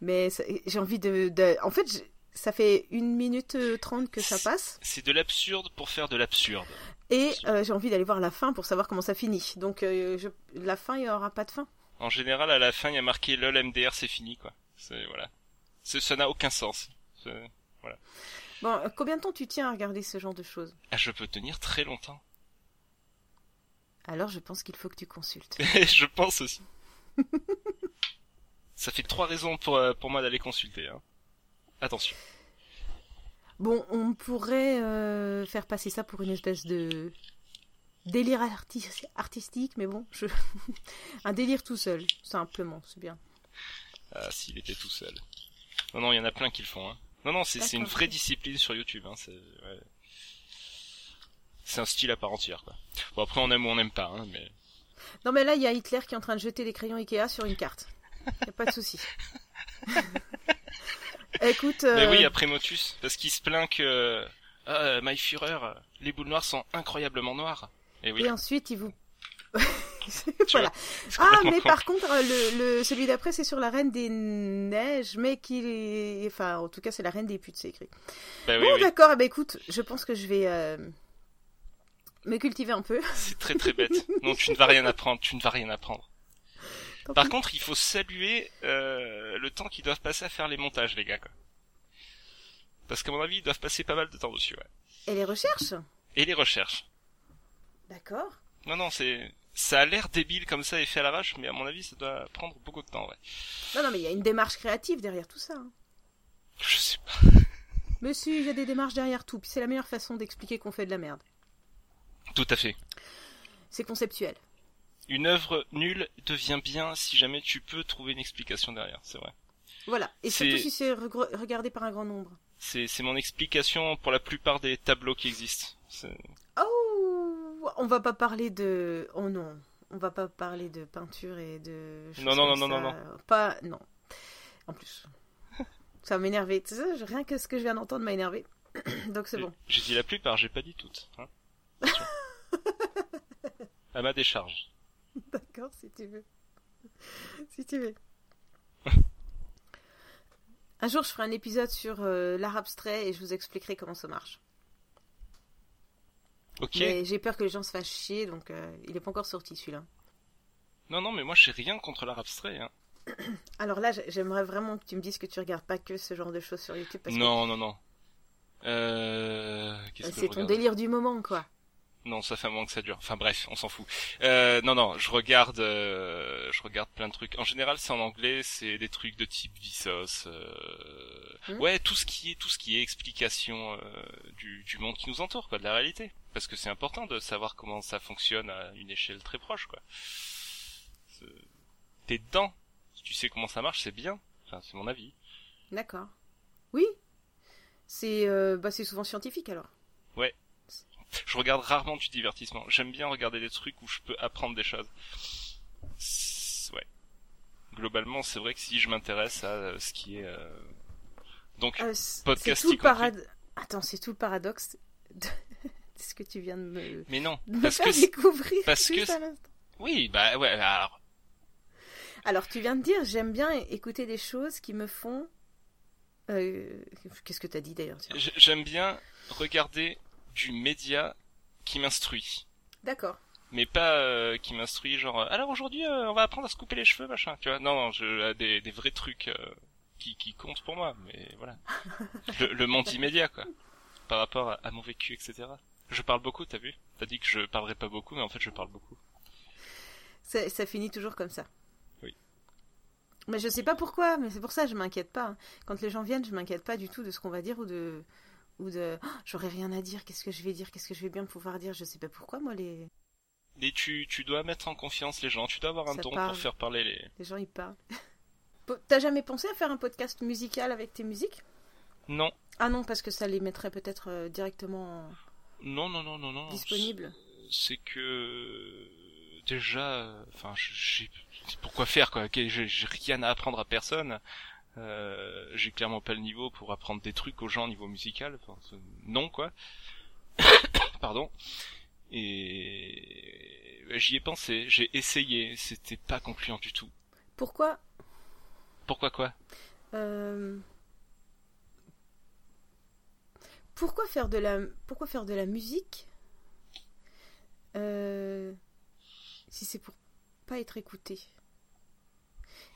Mais j'ai envie de, en fait, ça fait une minute trente que ça passe. C'est de l'absurde pour faire de l'absurde. Et euh, j'ai envie d'aller voir la fin pour savoir comment ça finit. Donc je... la fin, il n'y aura pas de fin. En général, à la fin, il y a marqué lol MDR, c'est fini, quoi. Voilà. Ça n'a aucun sens. Bon, euh, combien de temps tu tiens à regarder ce genre de choses? Ah, Je peux tenir très longtemps. Alors je pense qu'il faut que tu consultes. je pense aussi. Ça fait trois raisons pour, euh, pour moi d'aller consulter. Hein. Attention. Bon, on pourrait euh, faire passer ça pour une espèce de délire artistique, mais bon, je... un délire tout seul, simplement, c'est bien. Ah, s'il était tout seul. Non, non, il y en a plein qui le font. Hein. Non, non, c'est une vraie discipline sur YouTube. Hein, c'est un style à part entière. Quoi. Bon après on aime ou on n'aime pas, hein, mais. Non mais là il y a Hitler qui est en train de jeter des crayons Ikea sur une carte. Y a pas de souci. Écoute. Mais oui, euh, après Motus, parce qu'il se plaint que ah, My Führer, les boules noires sont incroyablement noires. Et oui. Et ensuite il vous. Voilà. Ah, mais par contre, euh, le, le- celui d'après, c'est sur la Reine des Neiges, mais qui est... Enfin, en tout cas, c'est la Reine des Putes, c'est écrit. Bah oui, bon, oui. d'accord, eh ben, écoute, je pense que je vais euh, me cultiver un peu. C'est très très bête. Non, tu ne vas rien apprendre, tu ne vas rien apprendre. Par contre, il faut saluer euh, le temps qu'ils doivent passer à faire les montages, les gars. Quoi. Parce qu'à mon avis, ils doivent passer pas mal de temps dessus. Ouais. Et les recherches? Et les recherches. D'accord. Non, non, c'est ça a l'air débile comme ça et fait à l'arrache, mais à mon avis, ça doit prendre beaucoup de temps. Ouais. Non, non, mais il y a une démarche créative derrière tout ça. hein. Je sais pas. Mais si, il y a des démarches derrière tout, puis c'est la meilleure façon d'expliquer qu'on fait de la merde. Tout à fait. C'est conceptuel. Une œuvre nulle devient bien si jamais tu peux trouver une explication derrière. C'est vrai. Voilà. Et C'est- surtout si c'est regr- regardé par un grand nombre. C'est mon explication pour la plupart des tableaux qui existent. Oh On va pas parler de... Oh non. On va pas parler de peinture et de... Non, non, comme non, non, ça. Pas... Non. En plus. Ça va m'énerver. Tu sais, Rien que ce que je viens d'entendre m'a énervé. Donc c'est bon. J'ai dit la plupart, j'ai pas dit toutes. Hein. À ma décharge. D'accord, si tu veux. Si tu veux. Un jour, je ferai un épisode sur euh, l'art abstrait et je vous expliquerai comment ça marche. Ok. Mais j'ai peur que les gens se fassent chier, donc euh, il est pas encore sorti celui-là. Non, non, mais moi j'ai rien contre l'art abstrait. Hein. Alors là, j'ai- j'aimerais vraiment que tu me dises que tu regardes pas que ce genre de choses sur YouTube parce Non, non, non. Euh... c'est ton délire du moment, quoi. Non, ça fait un moment que ça dure. Enfin bref, on s'en fout. Euh, non, non, je regarde, euh, je regarde plein de trucs. En général, c'est en anglais, c'est des trucs de type Vsauce. Euh... Hmm. Ouais, tout ce qui est, tout ce qui est explication euh, du, du monde qui nous entoure, quoi, de la réalité. Parce que c'est important de savoir comment ça fonctionne à une échelle très proche, quoi. T'es dedans. Si tu sais comment ça marche, c'est bien. Enfin, c'est mon avis. D'accord. Oui. C'est euh, bah, c'est souvent scientifique alors. Je regarde rarement du divertissement. J'aime bien regarder des trucs où je peux apprendre des choses. Ouais. Globalement, c'est vrai que si je m'intéresse à euh, ce qui est... euh, Donc, Euh, podcast tout le parad... Attends, c'est tout le paradoxe de ce que tu viens de me, mais non. de me Parce faire que... découvrir. parce que. Oui, bah ouais, alors... Alors, tu viens de dire, j'aime bien écouter des choses qui me font. Euh, Qu'est-ce que t'as dit d'ailleurs J'aime bien regarder du média qui m'instruit. D'accord. Mais pas euh, qui m'instruit genre... euh, Alors aujourd'hui, euh, on va apprendre à se couper les cheveux, machin. Tu vois Non, non, je... des, des vrais trucs... euh, Qui, qui comptent pour moi, mais voilà. Le, le monde immédiat, quoi. Par rapport à, à mon vécu, etc. Je parle beaucoup, t'as vu T'as dit que je parlerais pas beaucoup, mais en fait je parle beaucoup. Ça, ça finit toujours comme ça. Oui. Mais je sais pas pourquoi, mais c'est pour ça que je m'inquiète pas. hein. Quand les gens viennent, je m'inquiète pas du tout de ce qu'on va dire ou de. Ou de. Oh, J'aurais rien à dire, qu'est-ce que je vais dire, qu'est-ce que je vais bien pouvoir dire, je sais pas pourquoi, moi, les, Et tu, tu dois mettre en confiance les gens, tu dois avoir un Ça ton parle. pour faire parler les... les gens, ils parlent. T'as jamais pensé à faire un podcast musical avec tes musiques? Non, Ah non, parce que ça les mettrait peut-être euh, directement non, non, non, non, non. disponibles. C'est que... Déjà, euh, enfin, j'ai... Pourquoi faire, quoi j'ai rien à apprendre à personne. Euh, j'ai clairement pas le niveau pour apprendre des trucs aux gens au niveau musical. Enfin, non, quoi. Pardon. Et ouais, j'y ai pensé, j'ai essayé, c'était pas concluant du tout. Pourquoi? Pourquoi quoi? Euh, Pourquoi faire de la pourquoi faire de la musique? Euh, si c'est pour pas être écouté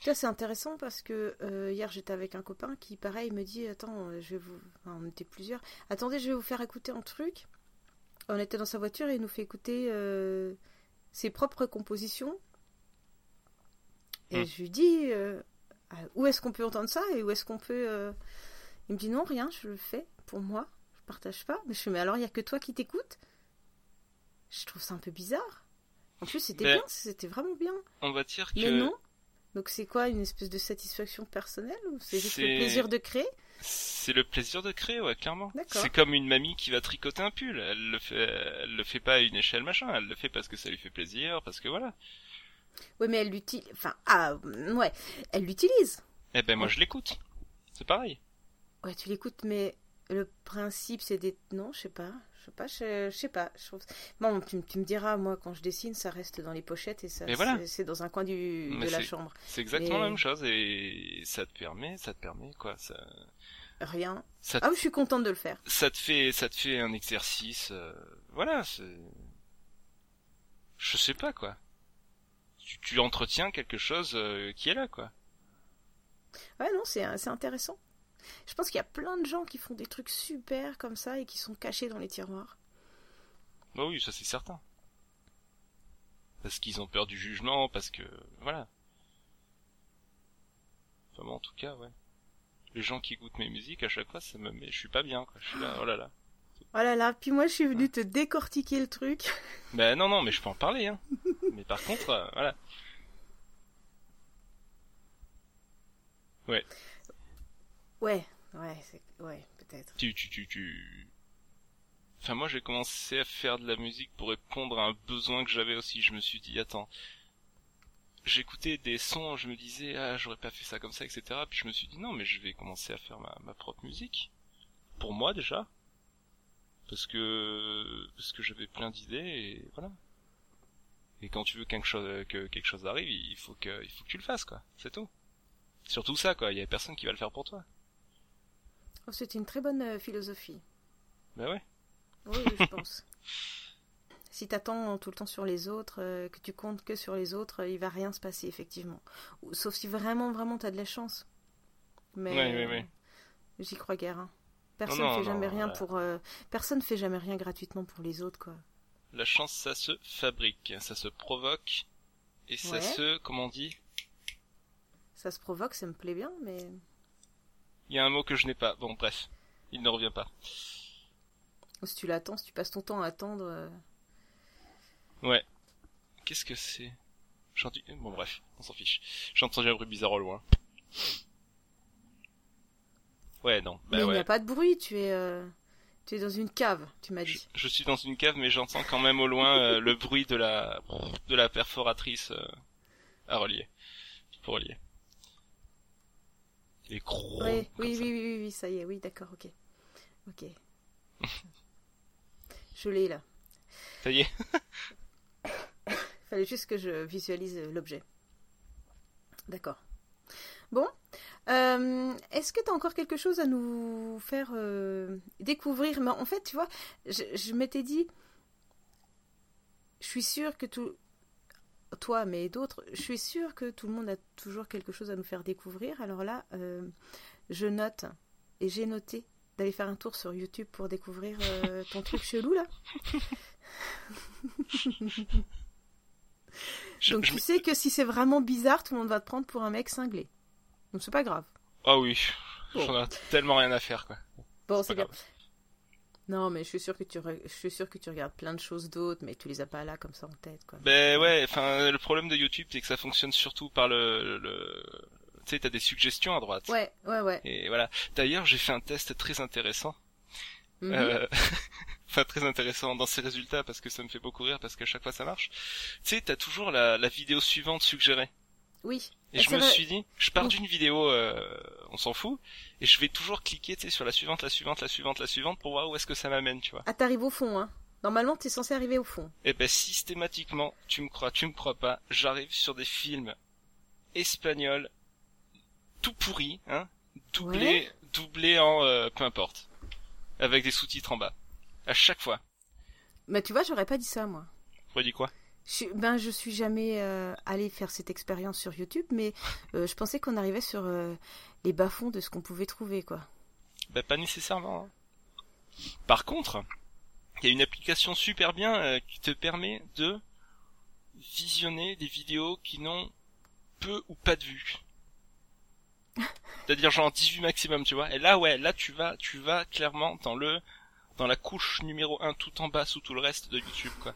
Ça c'est intéressant parce que euh, hier j'étais avec un copain qui pareil me dit attends euh, je vais vous enfin, on était plusieurs. Attendez je vais vous faire écouter un truc. On était dans sa voiture et il nous fait écouter euh, ses propres compositions. Et Hmm. je lui dis euh, ah, où est-ce qu'on peut entendre ça et où est-ce qu'on peut il me dit non rien je le fais pour moi je partage pas. Mais je fais mais alors il y a que toi qui t'écoutes? Je trouve ça un peu bizarre. En plus c'était Ben, bien c'était vraiment bien. On va dire que... mais non donc c'est quoi une espèce de satisfaction personnelle ou c'est juste le plaisir de créer? C'est le plaisir de créer, ouais, clairement. D'accord. C'est comme une mamie qui va tricoter un pull. Elle le fait, elle le fait pas à une échelle machin. Elle le fait parce que ça lui fait plaisir, parce que voilà. Oui, mais elle l'utilise. Enfin, ah, ouais, elle l'utilise. Eh ben moi je l'écoute. C'est pareil. Ouais, tu l'écoutes, mais le principe, c'est des. Non, je sais pas. Je sais pas, je, je sais pas. Je trouve... Bon, tu, tu me diras, moi, quand je dessine, ça reste dans les pochettes et ça, voilà. c'est- dans un coin du, Mais de la chambre. C'est exactement la même chose et ça te permet, ça te permet quoi. Ça, Rien. ça, Ah oui, je suis contente de le faire. ça te fait, ça te fait un exercice. euh, voilà. c'est- Je sais pas quoi. Tu, tu entretiens quelque chose euh, qui est là quoi. Ouais, non, c'est intéressant. Je pense qu'il y a plein de gens qui font des trucs super comme ça et qui sont cachés dans les tiroirs. Bah oui, ça c'est certain. Parce qu'ils ont peur du jugement, parce que voilà. Enfin bon, en tout cas, ouais. Les gens qui écoutent mes musiques, à chaque fois, ça me met, je suis pas bien, quoi. Je suis là, oh là là. Oh là là, puis moi je suis venue te décortiquer le truc. Ben non, non, mais je peux en parler, hein. mais par contre, euh, voilà. Ouais, ouais, c'est- ouais, peut-être. Tu, tu, tu, tu. Enfin, moi, j'ai commencé à faire de la musique pour répondre à un besoin que j'avais aussi. Je me suis dit, attends. J'écoutais des sons, je me disais, ah, j'aurais pas fait ça comme ça, etc. Puis je me suis dit, non, mais je vais commencer à faire ma, ma propre musique. Pour moi, déjà. Parce que, parce que j'avais plein d'idées, et voilà. Et quand tu veux quelque chose, que quelque chose arrive, il faut que, il faut que tu le fasses, quoi. C'est tout. Surtout ça, quoi. Il y a personne qui va le faire pour toi. Oh, c'est une très bonne euh, philosophie. Ben ouais. Oui, oui, je pense. Si t'attends tout le temps sur les autres, euh, que tu comptes que sur les autres, euh, il va rien se passer, effectivement. Sauf si vraiment, vraiment t'as de la chance. Mais ouais, euh, ouais. j'y crois guère. hein. Personne non, fait non, jamais rien ouais. pour. euh, Personne fait jamais rien gratuitement pour les autres, quoi. La chance, ça se fabrique, ça se provoque, et ça Ouais. se, comment on dit? Ça se provoque, ça me plaît bien, mais. Il y a un mot que je n'ai pas. Bon, bref, il ne revient pas. Si tu l'attends, si tu passes ton temps à attendre. euh, Ouais. Qu'est-ce que c'est? Bon, bref, on s'en fiche. J'ai entendu un bruit bizarre au loin. Ouais, non. Bah mais il n'y a pas de bruit, tu es. euh, Tu es dans une cave, tu m'as Je, dit. je suis dans une cave, mais j'entends quand même au loin euh, le bruit de la de la perforatrice euh, à relier. Pour relier. Et gros. Oui, oui, oui, oui, oui, oui, ça y est, oui, d'accord, ok. Ok. je l'ai là. Ça y est. Il fallait juste que je visualise euh, l'objet. D'accord. Bon. Euh, Est-ce que tu as encore quelque chose à nous faire euh, découvrir? Mais en fait, tu vois, je, je m'étais dit, je suis sûre que tout, toi, mais d'autres, je suis sûre que tout le monde a toujours quelque chose à nous faire découvrir. Alors là, euh, je note et j'ai noté d'aller faire un tour sur YouTube pour découvrir euh, ton truc chelou là. Je- Donc je tu sais que si c'est vraiment bizarre, tout le monde va te prendre pour un mec cinglé. Donc c'est pas grave. Ah oui. Bon. J'en ai tellement rien à faire, quoi. Bon, C'est bien. Non, mais je suis sûre que tu re- je suis sûre que tu regardes plein de choses d'autres, mais tu les as pas là comme ça en tête, quoi. Ben ouais, enfin le problème de YouTube c'est que ça fonctionne surtout par le, le... tu sais t'as des suggestions à droite. Ouais, ouais, ouais. Et voilà. D'ailleurs j'ai fait un test très intéressant. Mhm. Euh, Enfin très intéressant dans ses résultats parce que ça me fait beaucoup rire parce qu'à chaque fois ça marche. Tu sais t'as toujours la, la vidéo suivante suggérée. Oui. Et je me vrai. suis dit, je pars d'une vidéo, euh, on s'en fout, et je vais toujours cliquer tu sais sur la suivante, la suivante, la suivante, la suivante pour voir où est-ce que ça m'amène, tu vois. Ah, t'arrives au fond, hein. Normalement, t'es censé arriver au fond. Et ben systématiquement, tu me crois, tu me crois pas, j'arrive sur des films espagnols tout pourris, hein, doublés, doublés en euh, peu importe, avec des sous-titres en bas, à chaque fois. Mais tu vois, j'aurais pas dit ça, moi. Tu dit quoi? Je, ben, je suis jamais euh, allée faire cette expérience sur YouTube, mais euh, je pensais qu'on arrivait sur euh, les bas-fonds de ce qu'on pouvait trouver, quoi. Ben pas nécessairement. hein. Par contre, il y a une application super bien euh, qui te permet de visionner des vidéos qui n'ont peu ou pas de vues. C'est-à-dire genre 18 maximum, tu vois. Et là ouais, là tu vas tu vas clairement dans le dans la couche numéro 1 tout en bas sous tout le reste de YouTube quoi.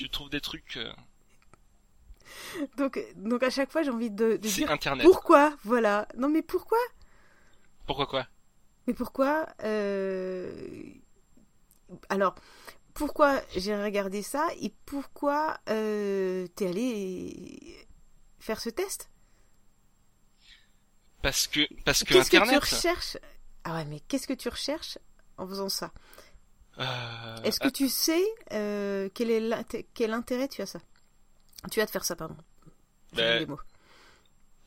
Tu trouves des trucs euh, Donc, donc à chaque fois, j'ai envie de, de c'est dire internet. pourquoi, voilà. Non, mais pourquoi? Pourquoi quoi? Mais pourquoi euh, Alors, pourquoi j'ai regardé ça et pourquoi euh, t'es allé faire ce test? Parce que parce que Qu'est-ce que tu recherches? Ah ouais, mais qu'est-ce que tu recherches en faisant ça? Est-ce que tu sais euh, quel est quel intérêt tu as ça? Tu as de faire ça, pardon. Ben, mots.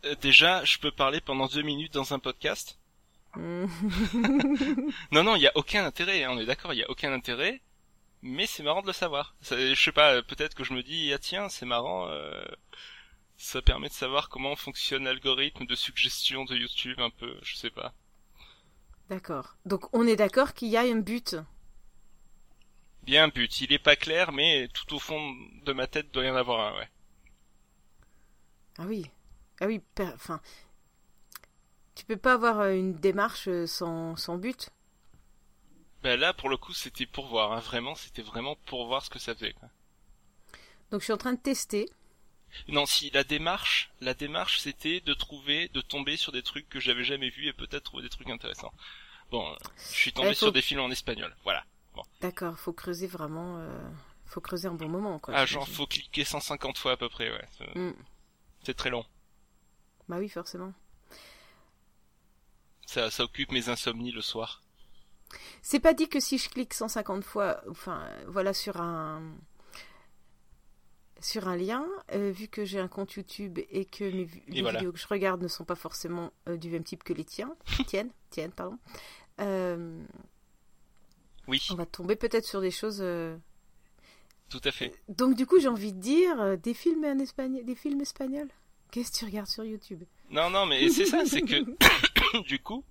euh, déjà, je peux parler pendant deux minutes dans un podcast? Hmm. Non, non, il y a aucun intérêt. hein, on est d'accord, il y a aucun intérêt. Mais c'est marrant de le savoir. Ça, je sais pas, euh, peut-être que je me dis, ah tiens, c'est marrant. euh, ça permet de savoir comment fonctionne l'algorithme de suggestion de YouTube, un peu. Je sais pas. D'accord. Donc on est d'accord qu'il y a un but. Bien un but. Il est pas clair, mais tout au fond de ma tête doit y en avoir un. Ouais. Ah oui. Ah oui, enfin. Tu peux pas avoir euh, une démarche euh, sans, sans but. Ben là, pour le coup, c'était pour voir. hein, Vraiment, c'était vraiment pour voir ce que ça faisait. Quoi. Donc je suis en train de tester. Non, si la démarche, la démarche, c'était de trouver, de tomber sur des trucs que j'avais jamais vus et peut-être trouver des trucs intéressants. Bon, euh, je suis tombé faut- sur des films en espagnol. Voilà. D'accord, faut creuser vraiment. euh, Faut creuser un bon moment, quoi. ah, genre, faut cliquer 150 fois à peu près. Ouais. C'est-. C'est très long. Bah oui, forcément. Ça, ça occupe mes insomnies le soir. C'est pas dit que si je clique 150 fois, enfin, voilà, sur un sur un lien, euh, vu que j'ai un compte YouTube et que mes les voilà. vidéos que je regarde ne sont pas forcément euh, du même type que les tiens, tiennes, tiennes, pardon, euh, Oui, on va tomber peut-être sur des choses. euh, tout à fait. Donc du coup, j'ai envie de dire euh, des films en espagnol, des films espagnols. Qu'est-ce que tu regardes sur YouTube? Non, non, mais c'est ça, c'est que du coup,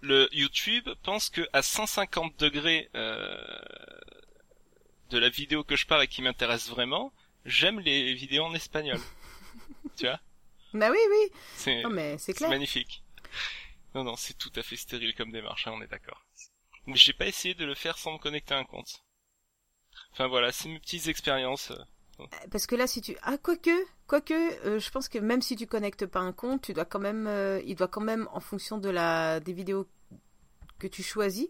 le YouTube pense que à 150 degrés euh, de la vidéo que je parle et qui m'intéresse vraiment, j'aime les vidéos en espagnol. tu vois, Bah oui, oui. c'est Non mais c'est magnifique. Non, non, c'est tout à fait stérile comme démarche, hein, on est d'accord. Mais j'ai pas essayé de le faire sans me connecter à un compte. Enfin voilà, c'est mes petites expériences. euh. Parce que là, si tu ah quoique, quoique, euh, je pense que même si tu connectes pas un compte, tu dois quand même, euh, il doit quand même, en fonction de la des vidéos que tu choisis,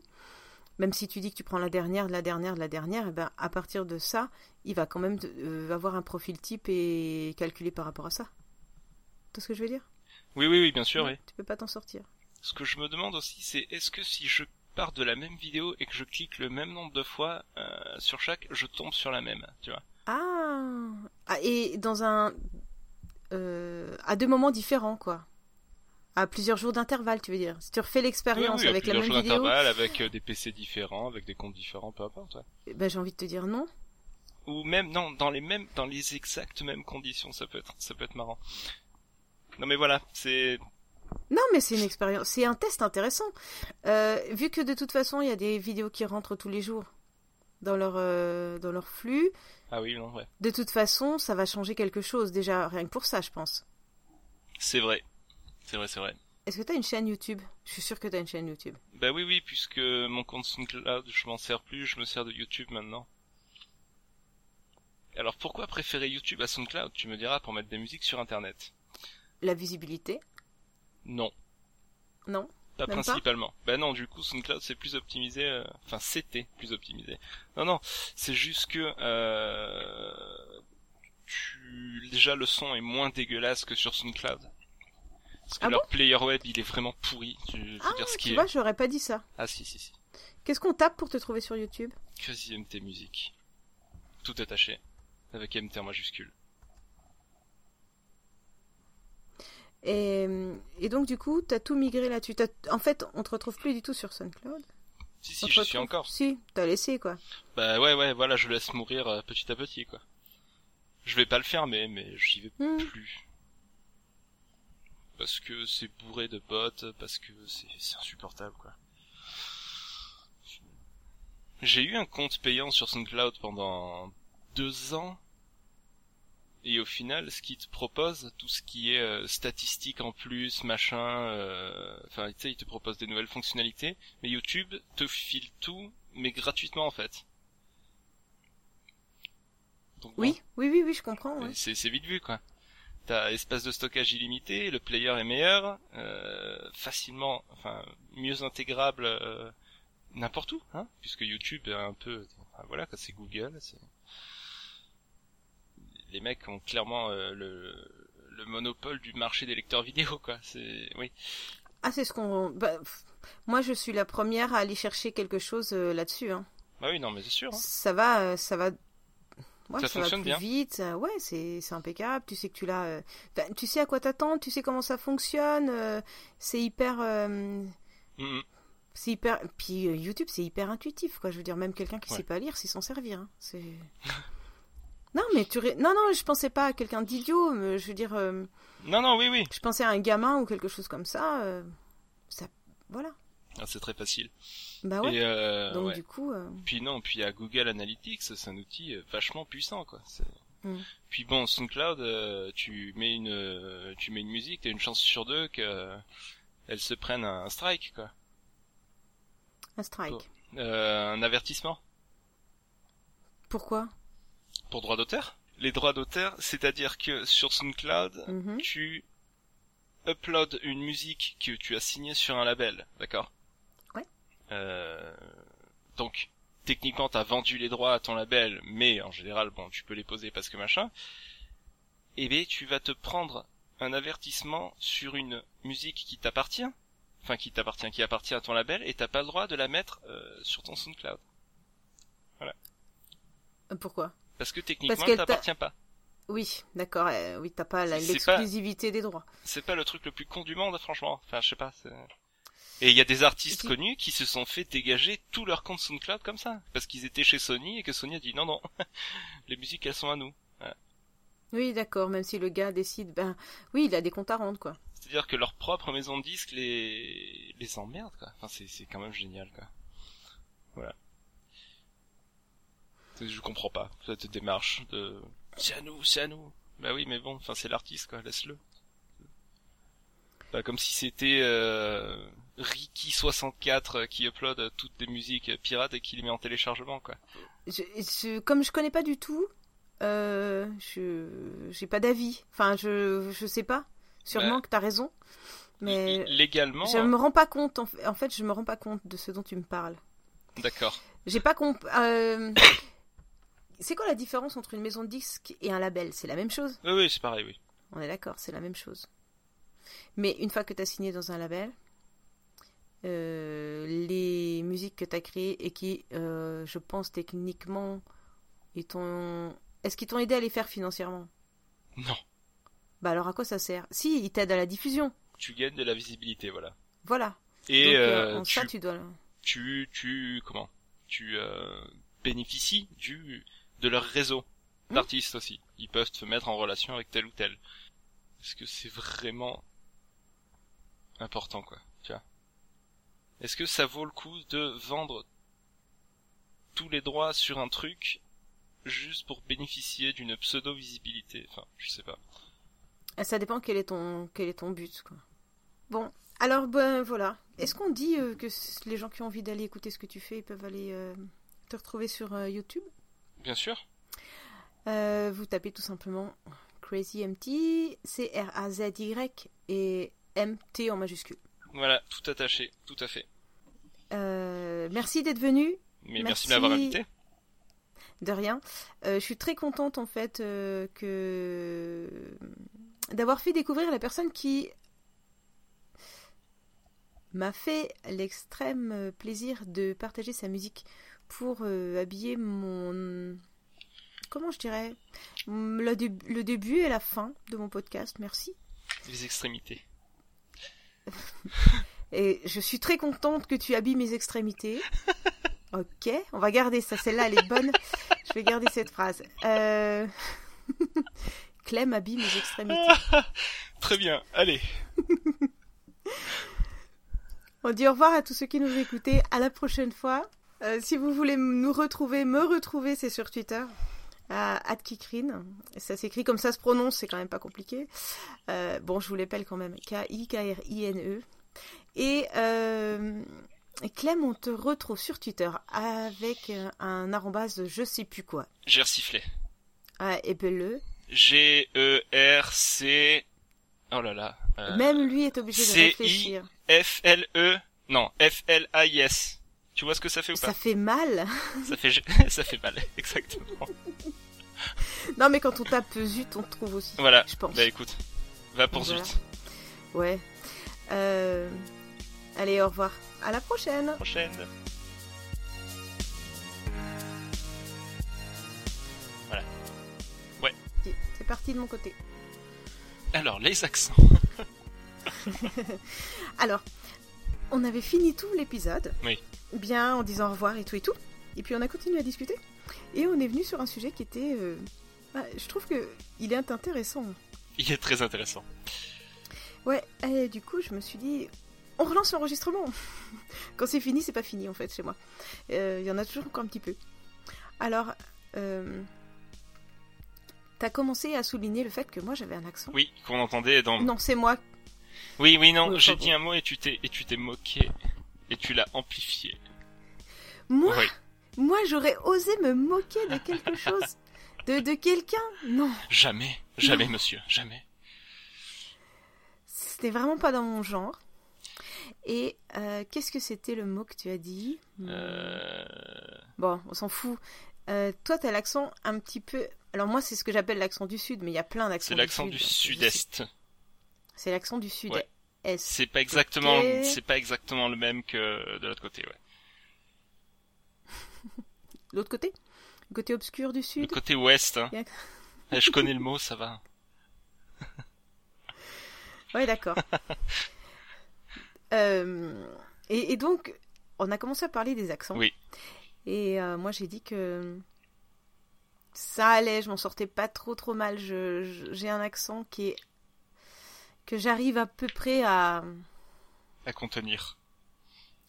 même si tu dis que tu prends la dernière, de la dernière, de la dernière, et ben à partir de ça, il va quand même euh, avoir un profil type et calculé par rapport à ça. Tu vois ce que je veux dire? Oui, oui, oui, bien sûr, oui. Tu peux pas t'en sortir. Ce que je me demande aussi, c'est est-ce que si je de la même vidéo et que je clique le même nombre de fois euh, sur chaque, je tombe sur la même, tu vois Ah, Ah, et dans un euh, à deux moments différents quoi. À plusieurs jours d'intervalle, tu veux dire. Si tu refais l'expérience Oui, oui, à avec la plusieurs même jours vidéo, d'intervalle, avec euh, des PC différents, avec des comptes différents, peu importe. ouais. eh ben, j'ai envie de te dire non. Ou même non, dans les mêmes, dans les exactes mêmes conditions, ça peut être, ça peut être marrant. Non mais voilà, c'est Non, mais c'est une expérience, c'est un test intéressant. Euh, vu que de toute façon, il y a des vidéos qui rentrent tous les jours dans leur euh, dans leur flux. ah oui non ouais, De toute façon, ça va changer quelque chose déjà rien que pour ça, je pense. c'est vrai, c'est vrai, c'est vrai. Est-ce que tu as une chaîne YouTube? Je suis sûr que tu as une chaîne YouTube. Bah oui oui, puisque mon compte SoundCloud, je m'en sers plus, je me sers de YouTube maintenant. Alors pourquoi préférer YouTube à SoundCloud? Tu me diras pour mettre des musiques sur Internet. La visibilité Non. Non? Pas Même pas? principalement. bah non, du coup, SoundCloud c'est plus optimisé. euh, Enfin, c'était plus optimisé. Non, non, c'est juste que euh, tu déjà le son est moins dégueulasse que sur SoundCloud. Parce que Ah leur player web il est vraiment pourri. Tu Ah, dire ce tu est. vois, j'aurais pas dit ça. Ah si si si. Qu'est-ce qu'on tape pour te trouver sur YouTube? Crazy MT Music. Tout attaché. Avec MT en majuscule. Et, et donc, du coup, t'as tout migré là-dessus. En fait, on te retrouve plus du tout sur SoundCloud. Si si, j'y suis encore. Si, t'as laissé quoi. Bah ouais ouais, voilà, je laisse mourir euh, petit à petit quoi. Je vais pas le fermer, mais j'y vais Hmm. plus. Parce que c'est bourré de bots, parce que c'est c'est insupportable quoi. J'ai eu un compte payant sur SoundCloud pendant deux ans. Et au final, ce qu'ils te propose, tout ce qui est euh, statistique en plus, machin, euh, enfin, tu sais, ils te proposent des nouvelles fonctionnalités, mais YouTube te file tout, mais gratuitement en fait. Donc, bon, Oui, oui, oui, oui, je comprends. ouais. c'est vite vu quoi. T'as espace de stockage illimité, le player est meilleur, euh, facilement, enfin mieux intégrable euh, n'importe où, hein, puisque YouTube est un peu, enfin, voilà, c'est Google, c'est les mecs ont clairement euh, le, le monopole du marché des lecteurs vidéo, quoi. C'est oui. Ah, c'est ce qu'on. Bah, moi, je suis la première à aller chercher quelque chose euh, là-dessus. Hein. Bah oui, non, mais c'est sûr. Hein. Ça va, euh, ça va. Ouais, Ça ça, va fonctionne plus bien. vite. Ouais, c'est impeccable. Tu sais que tu l'as. euh, enfin, tu sais à quoi t'attendre. Tu sais comment ça fonctionne. c'est hyper. c'est hyper. Puis YouTube, c'est hyper intuitif, quoi. Je veux dire, même quelqu'un qui Ouais. sait pas lire, sait s'en servir. hein. C'est. non, mais tu. ré- Non, non, je pensais pas à quelqu'un d'idiot. mais Je veux dire, euh, Non, non, oui, oui. je pensais à un gamin ou quelque chose comme ça. euh, Ça. Voilà. Ah, c'est très facile. Bah ouais. Et euh, Donc ouais. du coup. euh, Puis non, puis à Google Analytics, c'est un outil euh, vachement puissant, quoi. Mm. Puis bon, SoundCloud, euh, tu mets une, euh, tu mets une musique, t'as une chance sur deux que euh, elle se prenne un strike, quoi. Un strike. Euh, un avertissement Pourquoi? Pour droit d'auteur. Les droits d'auteur, c'est-à-dire que sur SoundCloud, Mhm. tu uploads une musique que tu as signée sur un label, d'accord? Ouais. Euh, donc, techniquement, t'as vendu les droits à ton label, mais en général, bon, tu peux les poser parce que machin. Et bien, tu vas te prendre un avertissement sur une musique qui t'appartient, enfin qui t'appartient, qui appartient à ton label, et t'as pas le droit de la mettre euh, sur ton SoundCloud. Euh, Pourquoi? Parce que techniquement, Parce elle t'appartient pas. Oui, d'accord. euh, oui, t'as pas l'exclusivité des droits. c'est pas le truc le plus con du monde, franchement. Enfin, je sais pas. Et il y a des artistes connus qui se sont fait dégager tout leur compte SoundCloud comme ça, parce qu'ils étaient chez Sony et que Sony a dit non non, les musiques elles sont à nous. Oui, d'accord. Même si le gars décide, ben, oui, il a des comptes à rendre, quoi. C'est-à-dire que leur propre maison de disques les les emmerde quoi. Enfin, c'est c'est quand même génial quoi. Voilà. Je comprends pas cette démarche de c'est à nous, c'est à nous. Bah oui, mais bon, enfin c'est l'artiste quoi, laisse-le. Pas comme si c'était euh, Ricky64 qui upload toutes des musiques pirates et qui les met en téléchargement quoi. Je, je- comme je connais pas du tout, euh, je j'ai pas d'avis. Enfin, je je sais pas. Sûrement Bah, que t'as raison, mais légalement, je me rends pas compte. En fait, en fait, je me rends pas compte de ce dont tu me parles. d'accord. J'ai pas comp. euh, C'est quoi la différence entre une maison de disques et un label? C'est la même chose? Oui oui, c'est pareil oui. On est d'accord, c'est la même chose. Mais une fois que tu as signé dans un label, euh, les musiques que tu as créées et qui, euh, je pense techniquement. Est-ce qu'ils t'ont aidé à les faire financièrement? Non, Bah alors à quoi ça sert? Si, ils t'aident à la diffusion. tu gagnes de la visibilité voilà. Voilà. Et Donc euh, en tu ça, tu dois... tu tu comment? Tu bénéficies du de leur réseau Hmm. d'artistes aussi ils peuvent te mettre en relation avec tel ou tel est-ce que c'est vraiment important quoi tu vois est-ce que ça vaut le coup de vendre tous les droits sur un truc juste pour bénéficier d'une pseudo visibilité enfin je sais pas Ah, Ça dépend quel est ton, quel est ton but. Quoi. Bon, alors ben voilà. Est-ce qu'on dit euh, que les gens qui ont envie d'aller écouter ce que tu fais, ils peuvent aller euh, te retrouver sur euh, YouTube? Bien sûr Euh, vous tapez tout simplement Crazy MT, C-R-A-Z-Y et MT en majuscule. voilà tout attaché tout à fait Euh, merci d'être venu, mais merci, Merci. de m'avoir invité de rien. Euh, je suis très contente en fait euh, que d'avoir fait découvrir la personne qui m'a fait l'extrême plaisir de partager sa musique pour euh, habiller mon comment je dirais le, dé- le début et la fin de mon podcast. Merci. les extrémités Et je suis très contente que tu habilles mes extrémités. Ok, on va garder ça. Celle-là, elle est bonne. Je vais garder cette phrase. Euh... Clem habille mes extrémités. très bien allez On dit au revoir à tous ceux qui nous écoutaient. À la prochaine fois. Euh, si vous voulez nous retrouver, me retrouver, c'est sur Twitter. À @kikrine. Ça s'écrit comme ça se prononce, c'est quand même pas compliqué. Euh, bon, je vous l'appelle quand même. K-I-K-R-I-N-E. Et euh, Clem, on te retrouve sur Twitter avec un arrobase je sais plus quoi. j'ai sifflé Ah, épelle-le. G E R C Oh là là. Même lui est obligé de réfléchir. F L E non, F L A I S. Tu vois ce que ça fait ou pas Ça fait mal. Ça fait ça fait mal exactement. non, mais quand on tape zut, on trouve aussi. Voilà. Je pense. Bah écoute, va pour Voilà. zut. Ouais. Euh... Allez, au revoir. À la prochaine. Prochaine. C'est parti de mon côté. Alors les accents. Alors, on avait fini tout l'épisode. Oui. Bien en disant au revoir et tout et tout. Et puis on a continué à discuter. Et on est venu sur un sujet qui était. euh, bah, je trouve que il est intéressant. Il est très intéressant. Ouais, et du coup, je me suis dit, on relance l'enregistrement. Quand c'est fini, c'est pas fini en fait chez moi. Euh, Il y en a toujours encore un petit peu. Alors, euh, t'as commencé à souligner le fait que moi j'avais un accent. Oui, qu'on entendait dans. Non, c'est moi. Oui, oui, non. J'ai dit un mot et tu t'es et tu t'es moqué et tu l'as amplifié. Moi, Oui. moi j'aurais osé me moquer de quelque chose. De, de quelqu'un? Non, Jamais, jamais, monsieur, jamais. c'était vraiment pas dans mon genre. Et euh, qu'est-ce que c'était le mot que tu as dit? Euh... Bon, on s'en fout. Euh, toi, t'as l'accent un petit peu. Alors moi, c'est ce que j'appelle l'accent du sud, mais il y a plein d'accents. C'est l'accent du sud-est. C'est l'accent du sud. Ouais. Est. C'est pas exactement, c'est pas exactement le même que de l'autre côté, ouais. L'autre côté? Le côté obscur du Le sud côté ouest, hein. Eh, Je connais le mot, ça va. Ouais, d'accord. Euh, et, et donc, on a commencé à parler des accents. Oui. Et euh, moi, j'ai dit que ça allait, je m'en sortais pas trop trop mal. Je- je- J'ai un accent qui est que j'arrive à peu près à À contenir.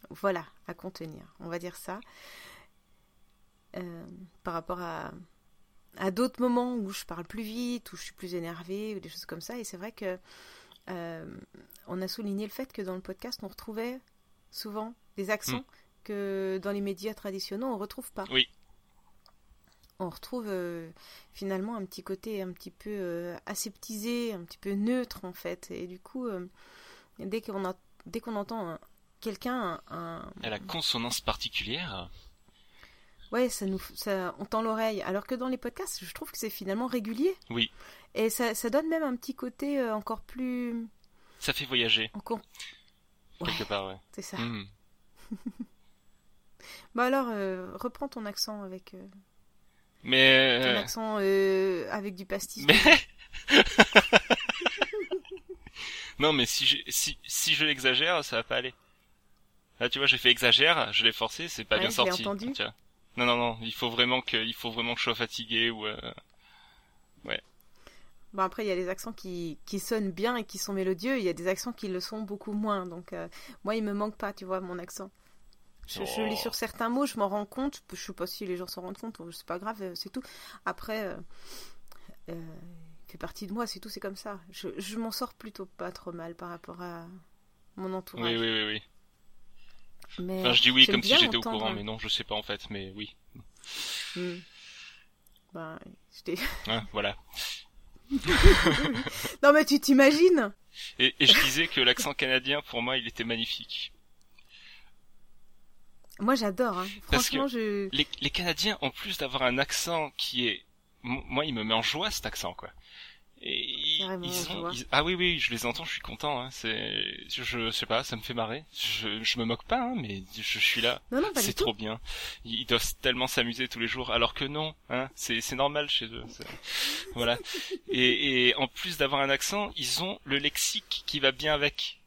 voilà à contenir. On va dire ça. Euh, par rapport à à d'autres moments où je parle plus vite, où je suis plus énervée, ou des choses comme ça. Et c'est vrai que euh, on a souligné le fait que dans le podcast, on retrouvait souvent des accents Mm. que dans les médias traditionnels, on retrouve pas. Oui. On retrouve euh, finalement un petit côté un petit peu euh, aseptisé, un petit peu neutre en fait. Et du coup, euh, dès qu'on a- dès qu'on entend un- quelqu'un, un, un- Elle a consonance particulière. Ouais, ça nous, ça, on tend l'oreille. Alors que dans les podcasts, je trouve que c'est finalement régulier. Oui. Et ça, ça donne même un petit côté encore plus, Ça fait voyager, encore. Ouais, quelque part, ouais. c'est ça. Hmm. Bah alors, reprends ton accent avec Mais, ton euh, accent euh, avec du pastis. mais... non, mais si je, si, si je l'exagère, ça va pas aller. Là, tu vois, j'ai fait exagère, je l'ai forcé, c'est pas Ouais, bien sorti. entendu. Tiens. Non, non, non, il faut vraiment que, il faut vraiment que je sois fatigué ou, euh, Bon après, il y a des accents qui, qui sonnent bien et qui sont mélodieux. Il y a des accents qui le sont beaucoup moins. Donc euh, moi, il me manque pas, tu vois, mon accent. Je, je Oh. lis sur certains mots, je m'en rends compte. Je sais pas si les gens s'en rendent compte. C'est pas grave, euh, c'est tout. Après, euh, euh, il fait partie de moi, c'est tout. C'est comme ça. Je, je m'en sors plutôt pas trop mal par rapport à mon entourage. oui, oui, oui, oui. Mais Enfin, je dis oui comme si j'étais au courant, mais non, je sais pas en fait, mais oui. Hmm. Ben, je t'ai- Hein, voilà. non mais tu t'imagines? Et, et je disais que l'accent canadien, pour moi, il était magnifique. Moi j'adore. Hein. Parce que- Franchement, je. Les, les Canadiens, en plus d'avoir un accent qui est, moi, il me met en joie cet accent, quoi. Et ils, Carrément, ils je ont, ils- ah oui, oui, je les entends, je suis content. Hein. C'est, je, je sais pas, ça me fait marrer. Je, je me moque pas, hein, mais je, je suis là. Non non C'est tout. trop bien. Ils, doivent tellement s'amuser tous les jours, alors que non, hein, c'est, c'est normal chez eux. Voilà. Et, et en plus d'avoir un accent, ils ont le lexique qui va bien avec.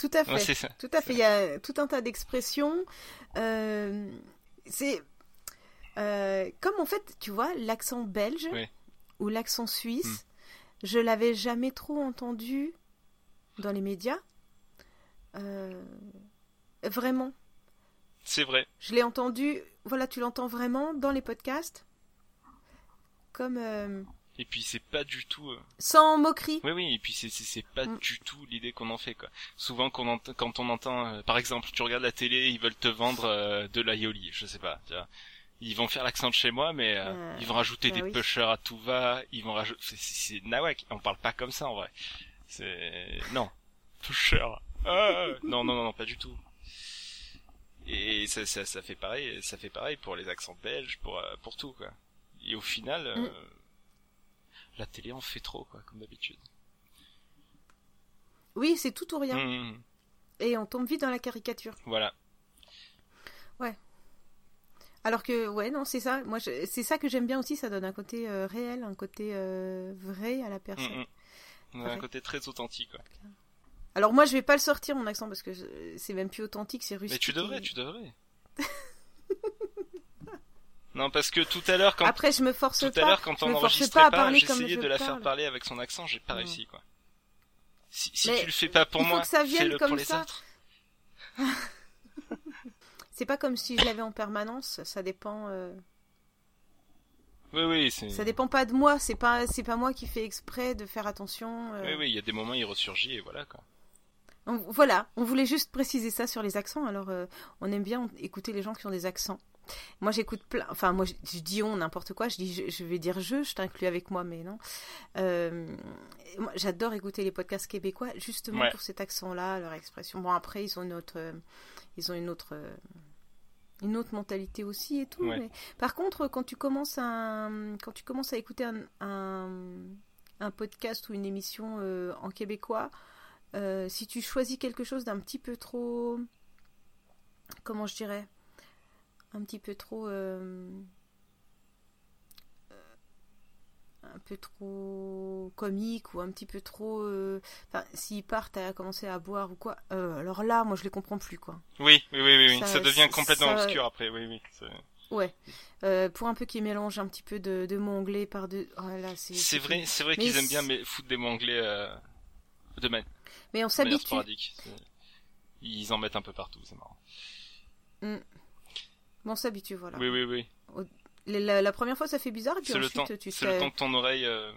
Tout à fait. Ouais, c'est ça. Tout à fait. Il y a tout un tas d'expressions. Euh, c'est euh, comme en fait, tu vois, l'accent belge Oui. ou l'accent suisse, Hmm. je l'avais jamais trop entendu dans les médias. Euh, vraiment. C'est vrai. Je l'ai entendu, voilà, tu l'entends vraiment dans les podcasts. Comme Et puis c'est pas du tout. euh, sans moquerie. Oui, oui, et puis c'est pas Mm. du tout l'idée qu'on en fait quoi. Souvent quand on entend, quand on entend, euh, par exemple, tu regardes la télé, ils veulent te vendre euh, de l'aioli, je sais pas. Tu vois. Ils vont faire l'accent de chez moi, mais euh, ils vont rajouter bah des oui. pushers à tout va. Ils vont rajouter. C'est, nawak. On parle pas comme ça en vrai. C'est non pusher. Ah, non non non non pas du tout. Et ça, ça ça fait pareil. Ça fait pareil pour les accents belges, pour pour tout quoi. Et au final, Mm. La télé en fait trop quoi, comme d'habitude. Oui, c'est tout ou rien. Mm, Et on tombe vite dans la caricature. voilà. Alors que, ouais, non, c'est ça. Moi, je- c'est ça que j'aime bien aussi. Ça donne un côté euh, réel, un côté euh, vrai à la personne. Un Ouais. côté très authentique quoi. Alors moi, je vais pas le sortir mon accent parce que je- c'est même plus authentique, c'est rustique. Mais tu devrais, et- tu devrais. Non, parce que tout à l'heure, quand Après, je me force tout pas. à l'heure, quand on enregistrait pas j'essayais je de la parle. faire parler avec son accent, j'ai pas Mm. réussi quoi. Si, si tu le fais pas pour il faut moi, que ça vienne fais-le comme pour les ça. autres. C'est pas comme si je l'avais en permanence. Ça dépend. euh, Oui, oui, c'est. Ça dépend pas de moi. C'est pas, c'est pas moi qui fais exprès de faire attention. euh. Oui, oui, il y a des moments il ressurgit et voilà quoi. On- voilà, on voulait juste préciser ça sur les accents. Alors, euh, on aime bien écouter les gens qui ont des accents. Moi, j'écoute plein. Enfin, moi, je, je dis on n'importe quoi. Je dis, je, je vais dire je. Je t'inclus avec moi, mais non. Euh, j'adore écouter les podcasts québécois justement Ouais. pour cet accent-là, leur expression. Bon, après, ils ont une autre, euh, ils ont une autre, euh, une autre mentalité aussi et tout. Ouais. mais- Par contre, quand tu commences à, quand tu commences à écouter un, un, un podcast ou une émission euh, en québécois. Euh, si tu choisis quelque chose d'un petit peu trop. Comment je dirais Un petit peu trop. euh, un peu trop comique ou un petit peu trop. euh, Enfin, s'ils partent à commencer à boire ou quoi, euh, alors là, moi je les comprends plus quoi. Oui, oui, oui, oui. Ça, Ça- devient complètement ça- obscur après, oui, oui. Ouais. Euh, pour un peu qu'ils mélangent un petit peu de, de mots anglais par deux. Oh c'est vrai, c'est vrai qu'ils aiment bien mais foutre des mots anglais de man- Mais on de s'habitue. Ils en mettent un peu partout, c'est marrant. On s'habitue, voilà. Oui, oui, oui. La, la- la première fois, ça fait bizarre, et puis C'est le temps, ensuite, tu c'est le sais. temps que ton oreille euh,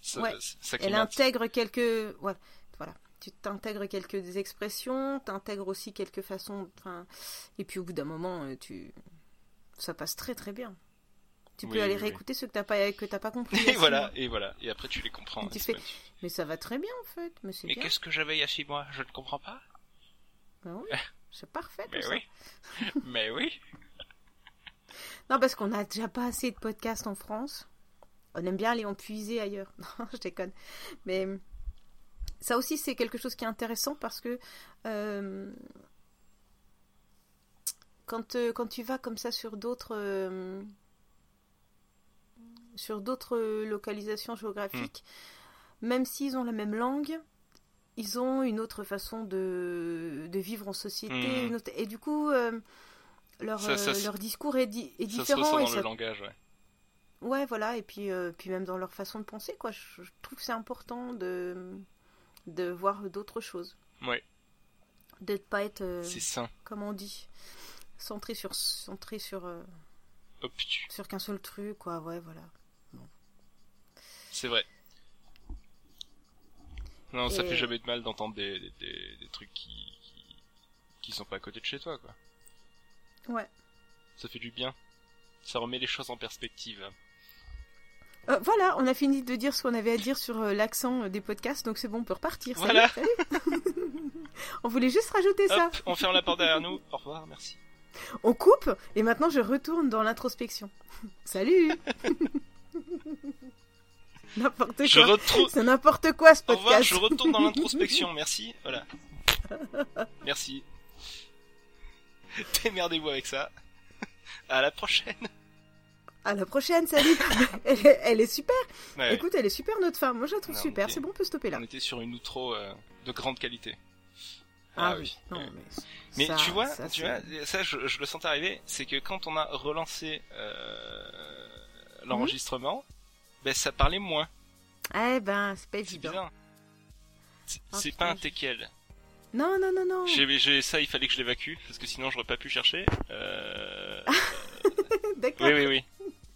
ça, Ouais. ça Elle intègre quelques. Ouais, voilà. Tu t'intègres quelques expressions, t'intègres aussi quelques façons. Enfin, et puis au bout d'un moment, euh, tu. Ça passe très très bien. Tu peux Oui, aller oui, oui. réécouter ceux que t'as pas, que t'as pas compris. Et voilà, mois. et voilà. Et après, tu les comprends. Tu hein, fais- Mais ça va très bien en fait. Mais c'est Mais bien. qu'est-ce que j'avais il y a six mois? Je ne comprends pas. Ben oui, c'est parfait tout Mais ça. oui. Mais oui. Non, parce qu'on a déjà pas assez de podcasts en France. On aime bien aller en puiser ailleurs. Non, je déconne. Mais ça aussi, c'est quelque chose qui est intéressant parce que euh, quand, euh, quand tu vas comme ça sur d'autres euh, sur d'autres localisations géographiques, même s'ils ont la même langue, ils ont une autre façon de, de vivre en société. Mhm. une autre- et du coup, euh, leur, Ça- ça euh, se- leur discours est, di- est Ça se différent. ressent et dans ça- le langage, ouais. Ouais, voilà, et puis, euh, puis même dans leur façon de penser, quoi. Je, je trouve que c'est important de, de voir d'autres choses. Ouais. De ne pas être, euh, C'est sain. comment on dit, centré sur, centré sur, Hop, tu- sur qu'un seul truc, quoi. Ouais, voilà. c'est vrai. Non, ça Et- fait jamais de mal d'entendre des, des, des- des trucs qui, qui qui sont pas à côté de chez toi, quoi. Ouais. Ça fait du bien. Ça remet les choses en perspective. Euh, voilà, on a fini de dire ce qu'on avait à dire sur euh, l'accent euh, des podcasts, donc c'est bon, on peut repartir. Voilà. on voulait juste rajouter ça. On ferme la porte derrière nous. Au revoir, merci. On coupe, et maintenant je retourne dans l'introspection. Salut N'importe Je quoi. retrouve. C'est n'importe quoi ce Au revoir, podcast. je retourne dans l'introspection, merci. Voilà. Merci. Démerdez-vous avec ça. À la prochaine. À la prochaine, salut elle, est- elle est super Ouais. Écoute, elle est super notre femme, moi je la trouve Non, super, c'est bon, on peut stopper là. On était sur une outro euh, de grande qualité. Ah, oui, non, Ouais. mais... Mais ça- tu vois, ça, tu vois, ça je, je le sentais arriver, c'est que quand on a relancé euh, l'enregistrement, ben ça parlait moins. Eh ben, c'est pas évident. C'est pas un je- teckel. Non, non, non, non J'ai, ça, il fallait que je l'évacue parce que sinon j'aurais pas pu chercher. Euh... D'accord. oui, oui, oui.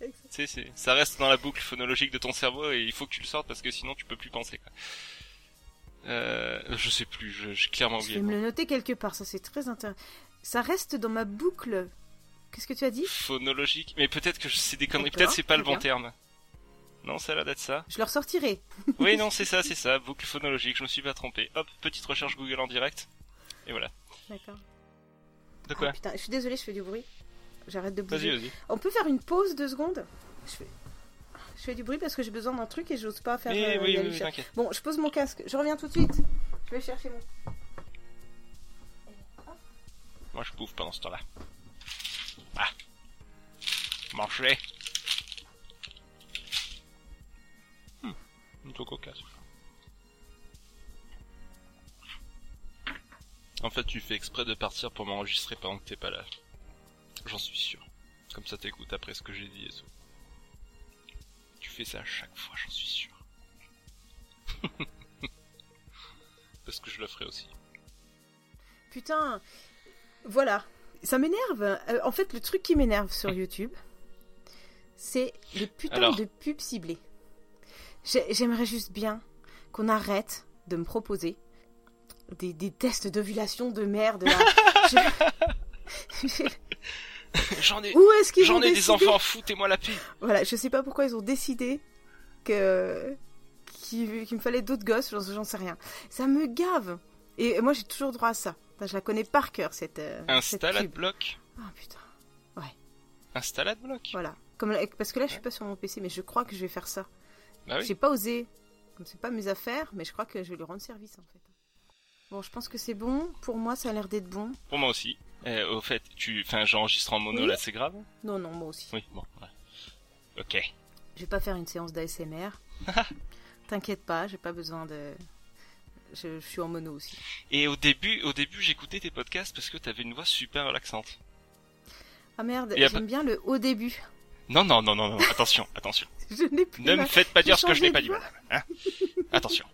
Tu sais, c'est, ça reste dans la boucle phonologique de ton cerveau et il faut que tu le sortes parce que sinon tu peux plus penser. Quoi. Euh, je sais plus, je- j'ai clairement Je oublié. vais me le noter quelque part, ça c'est très intéressant. Ça reste dans ma boucle Qu'est-ce que tu as dit? Phonologique. Mais peut-être que c'est des conneries. Peut-être c'est pas le bon terme. Non, ça a l'air d'être ça. Je le ressortirai. Oui, non, c'est ça, c'est ça. Boucle phonologique. Je me suis pas trompé. Hop, petite recherche Google en direct. Et voilà. D'accord. De quoi Ah, putain, je suis désolée, je fais du bruit. J'arrête de bouger. vas-y. On peut faire une pause deux secondes? Je fais... je fais du bruit parce que j'ai besoin d'un truc et j'ose pas faire. Oui, euh, oui, oui, t'inquiète. Bon, je pose mon casque. Je reviens tout de suite. Je vais chercher mon. Moi, je bouffe pendant ce temps-là. Ah. Manger. Plutôt cocasse. En fait, tu fais exprès de partir pour m'enregistrer pendant que t'es pas là. J'en suis sûr. Comme ça t'écoutes après ce que j'ai dit et tout. Tu fais ça à chaque fois, j'en suis sûr. Parce que je le ferai aussi. Putain. Voilà. Ça m'énerve. Euh, en fait, le truc qui m'énerve sur YouTube, c'est les putains Alors de pubs ciblées. J'ai- J'aimerais juste bien qu'on arrête de me proposer des, des tests d'ovulation de merde. Je- J'en ai, Où est-ce qu'ils j'en des enfants, foutez-moi la paix. Voilà, je sais pas pourquoi ils ont décidé que qu'il me fallait d'autres gosses, j'en j'en sais rien. Ça me gave. Et moi j'ai toujours droit à ça. Je la connais par cœur cette euh, cette Install pub. bloc. Ah putain. Install bloc. Voilà. Comme parce que là je suis pas sur mon PC mais je crois que je vais faire ça. Bah oui. J'ai pas osé. Comme c'est pas mes affaires, mais je crois que je vais lui rendre service en fait. Bon, je pense que c'est bon. Pour moi, ça a l'air d'être bon. Pour moi aussi. Euh, au fait, tu, enfin, j'enregistre en mono Oui. là, c'est grave? Non, non, moi aussi. Oui, bon. ouais. Ok. Je vais pas faire une séance d'ASMR. T'inquiète pas, j'ai pas besoin de. Je, je suis en mono aussi. Et au début, au début, j'écoutais tes podcasts parce que t'avais une voix super relaxante. Ah merde, j'aime bien le au début. Non, non, non, non, non. Attention, attention. Je n'ai plus. Ne ma- me faites pas dire ce que je n'ai pas dit, madame. Hein attention.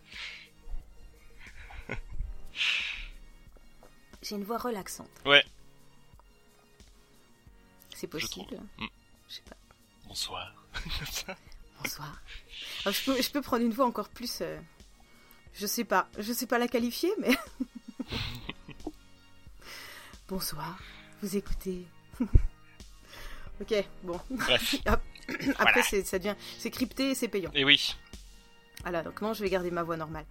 J'ai une voix relaxante. Ouais. C'est possible. Mm. Je sais pas. Bonsoir. Bonsoir. Ah, je, peux, je peux prendre une voix encore plus. euh, Je sais pas. Je sais pas la qualifier, mais. Bonsoir. Vous écoutez. ok, bon. Bref. Après, Voilà. c'est, ça devient. C'est crypté et c'est payant. Et oui. Voilà, donc non, je vais garder ma voix normale.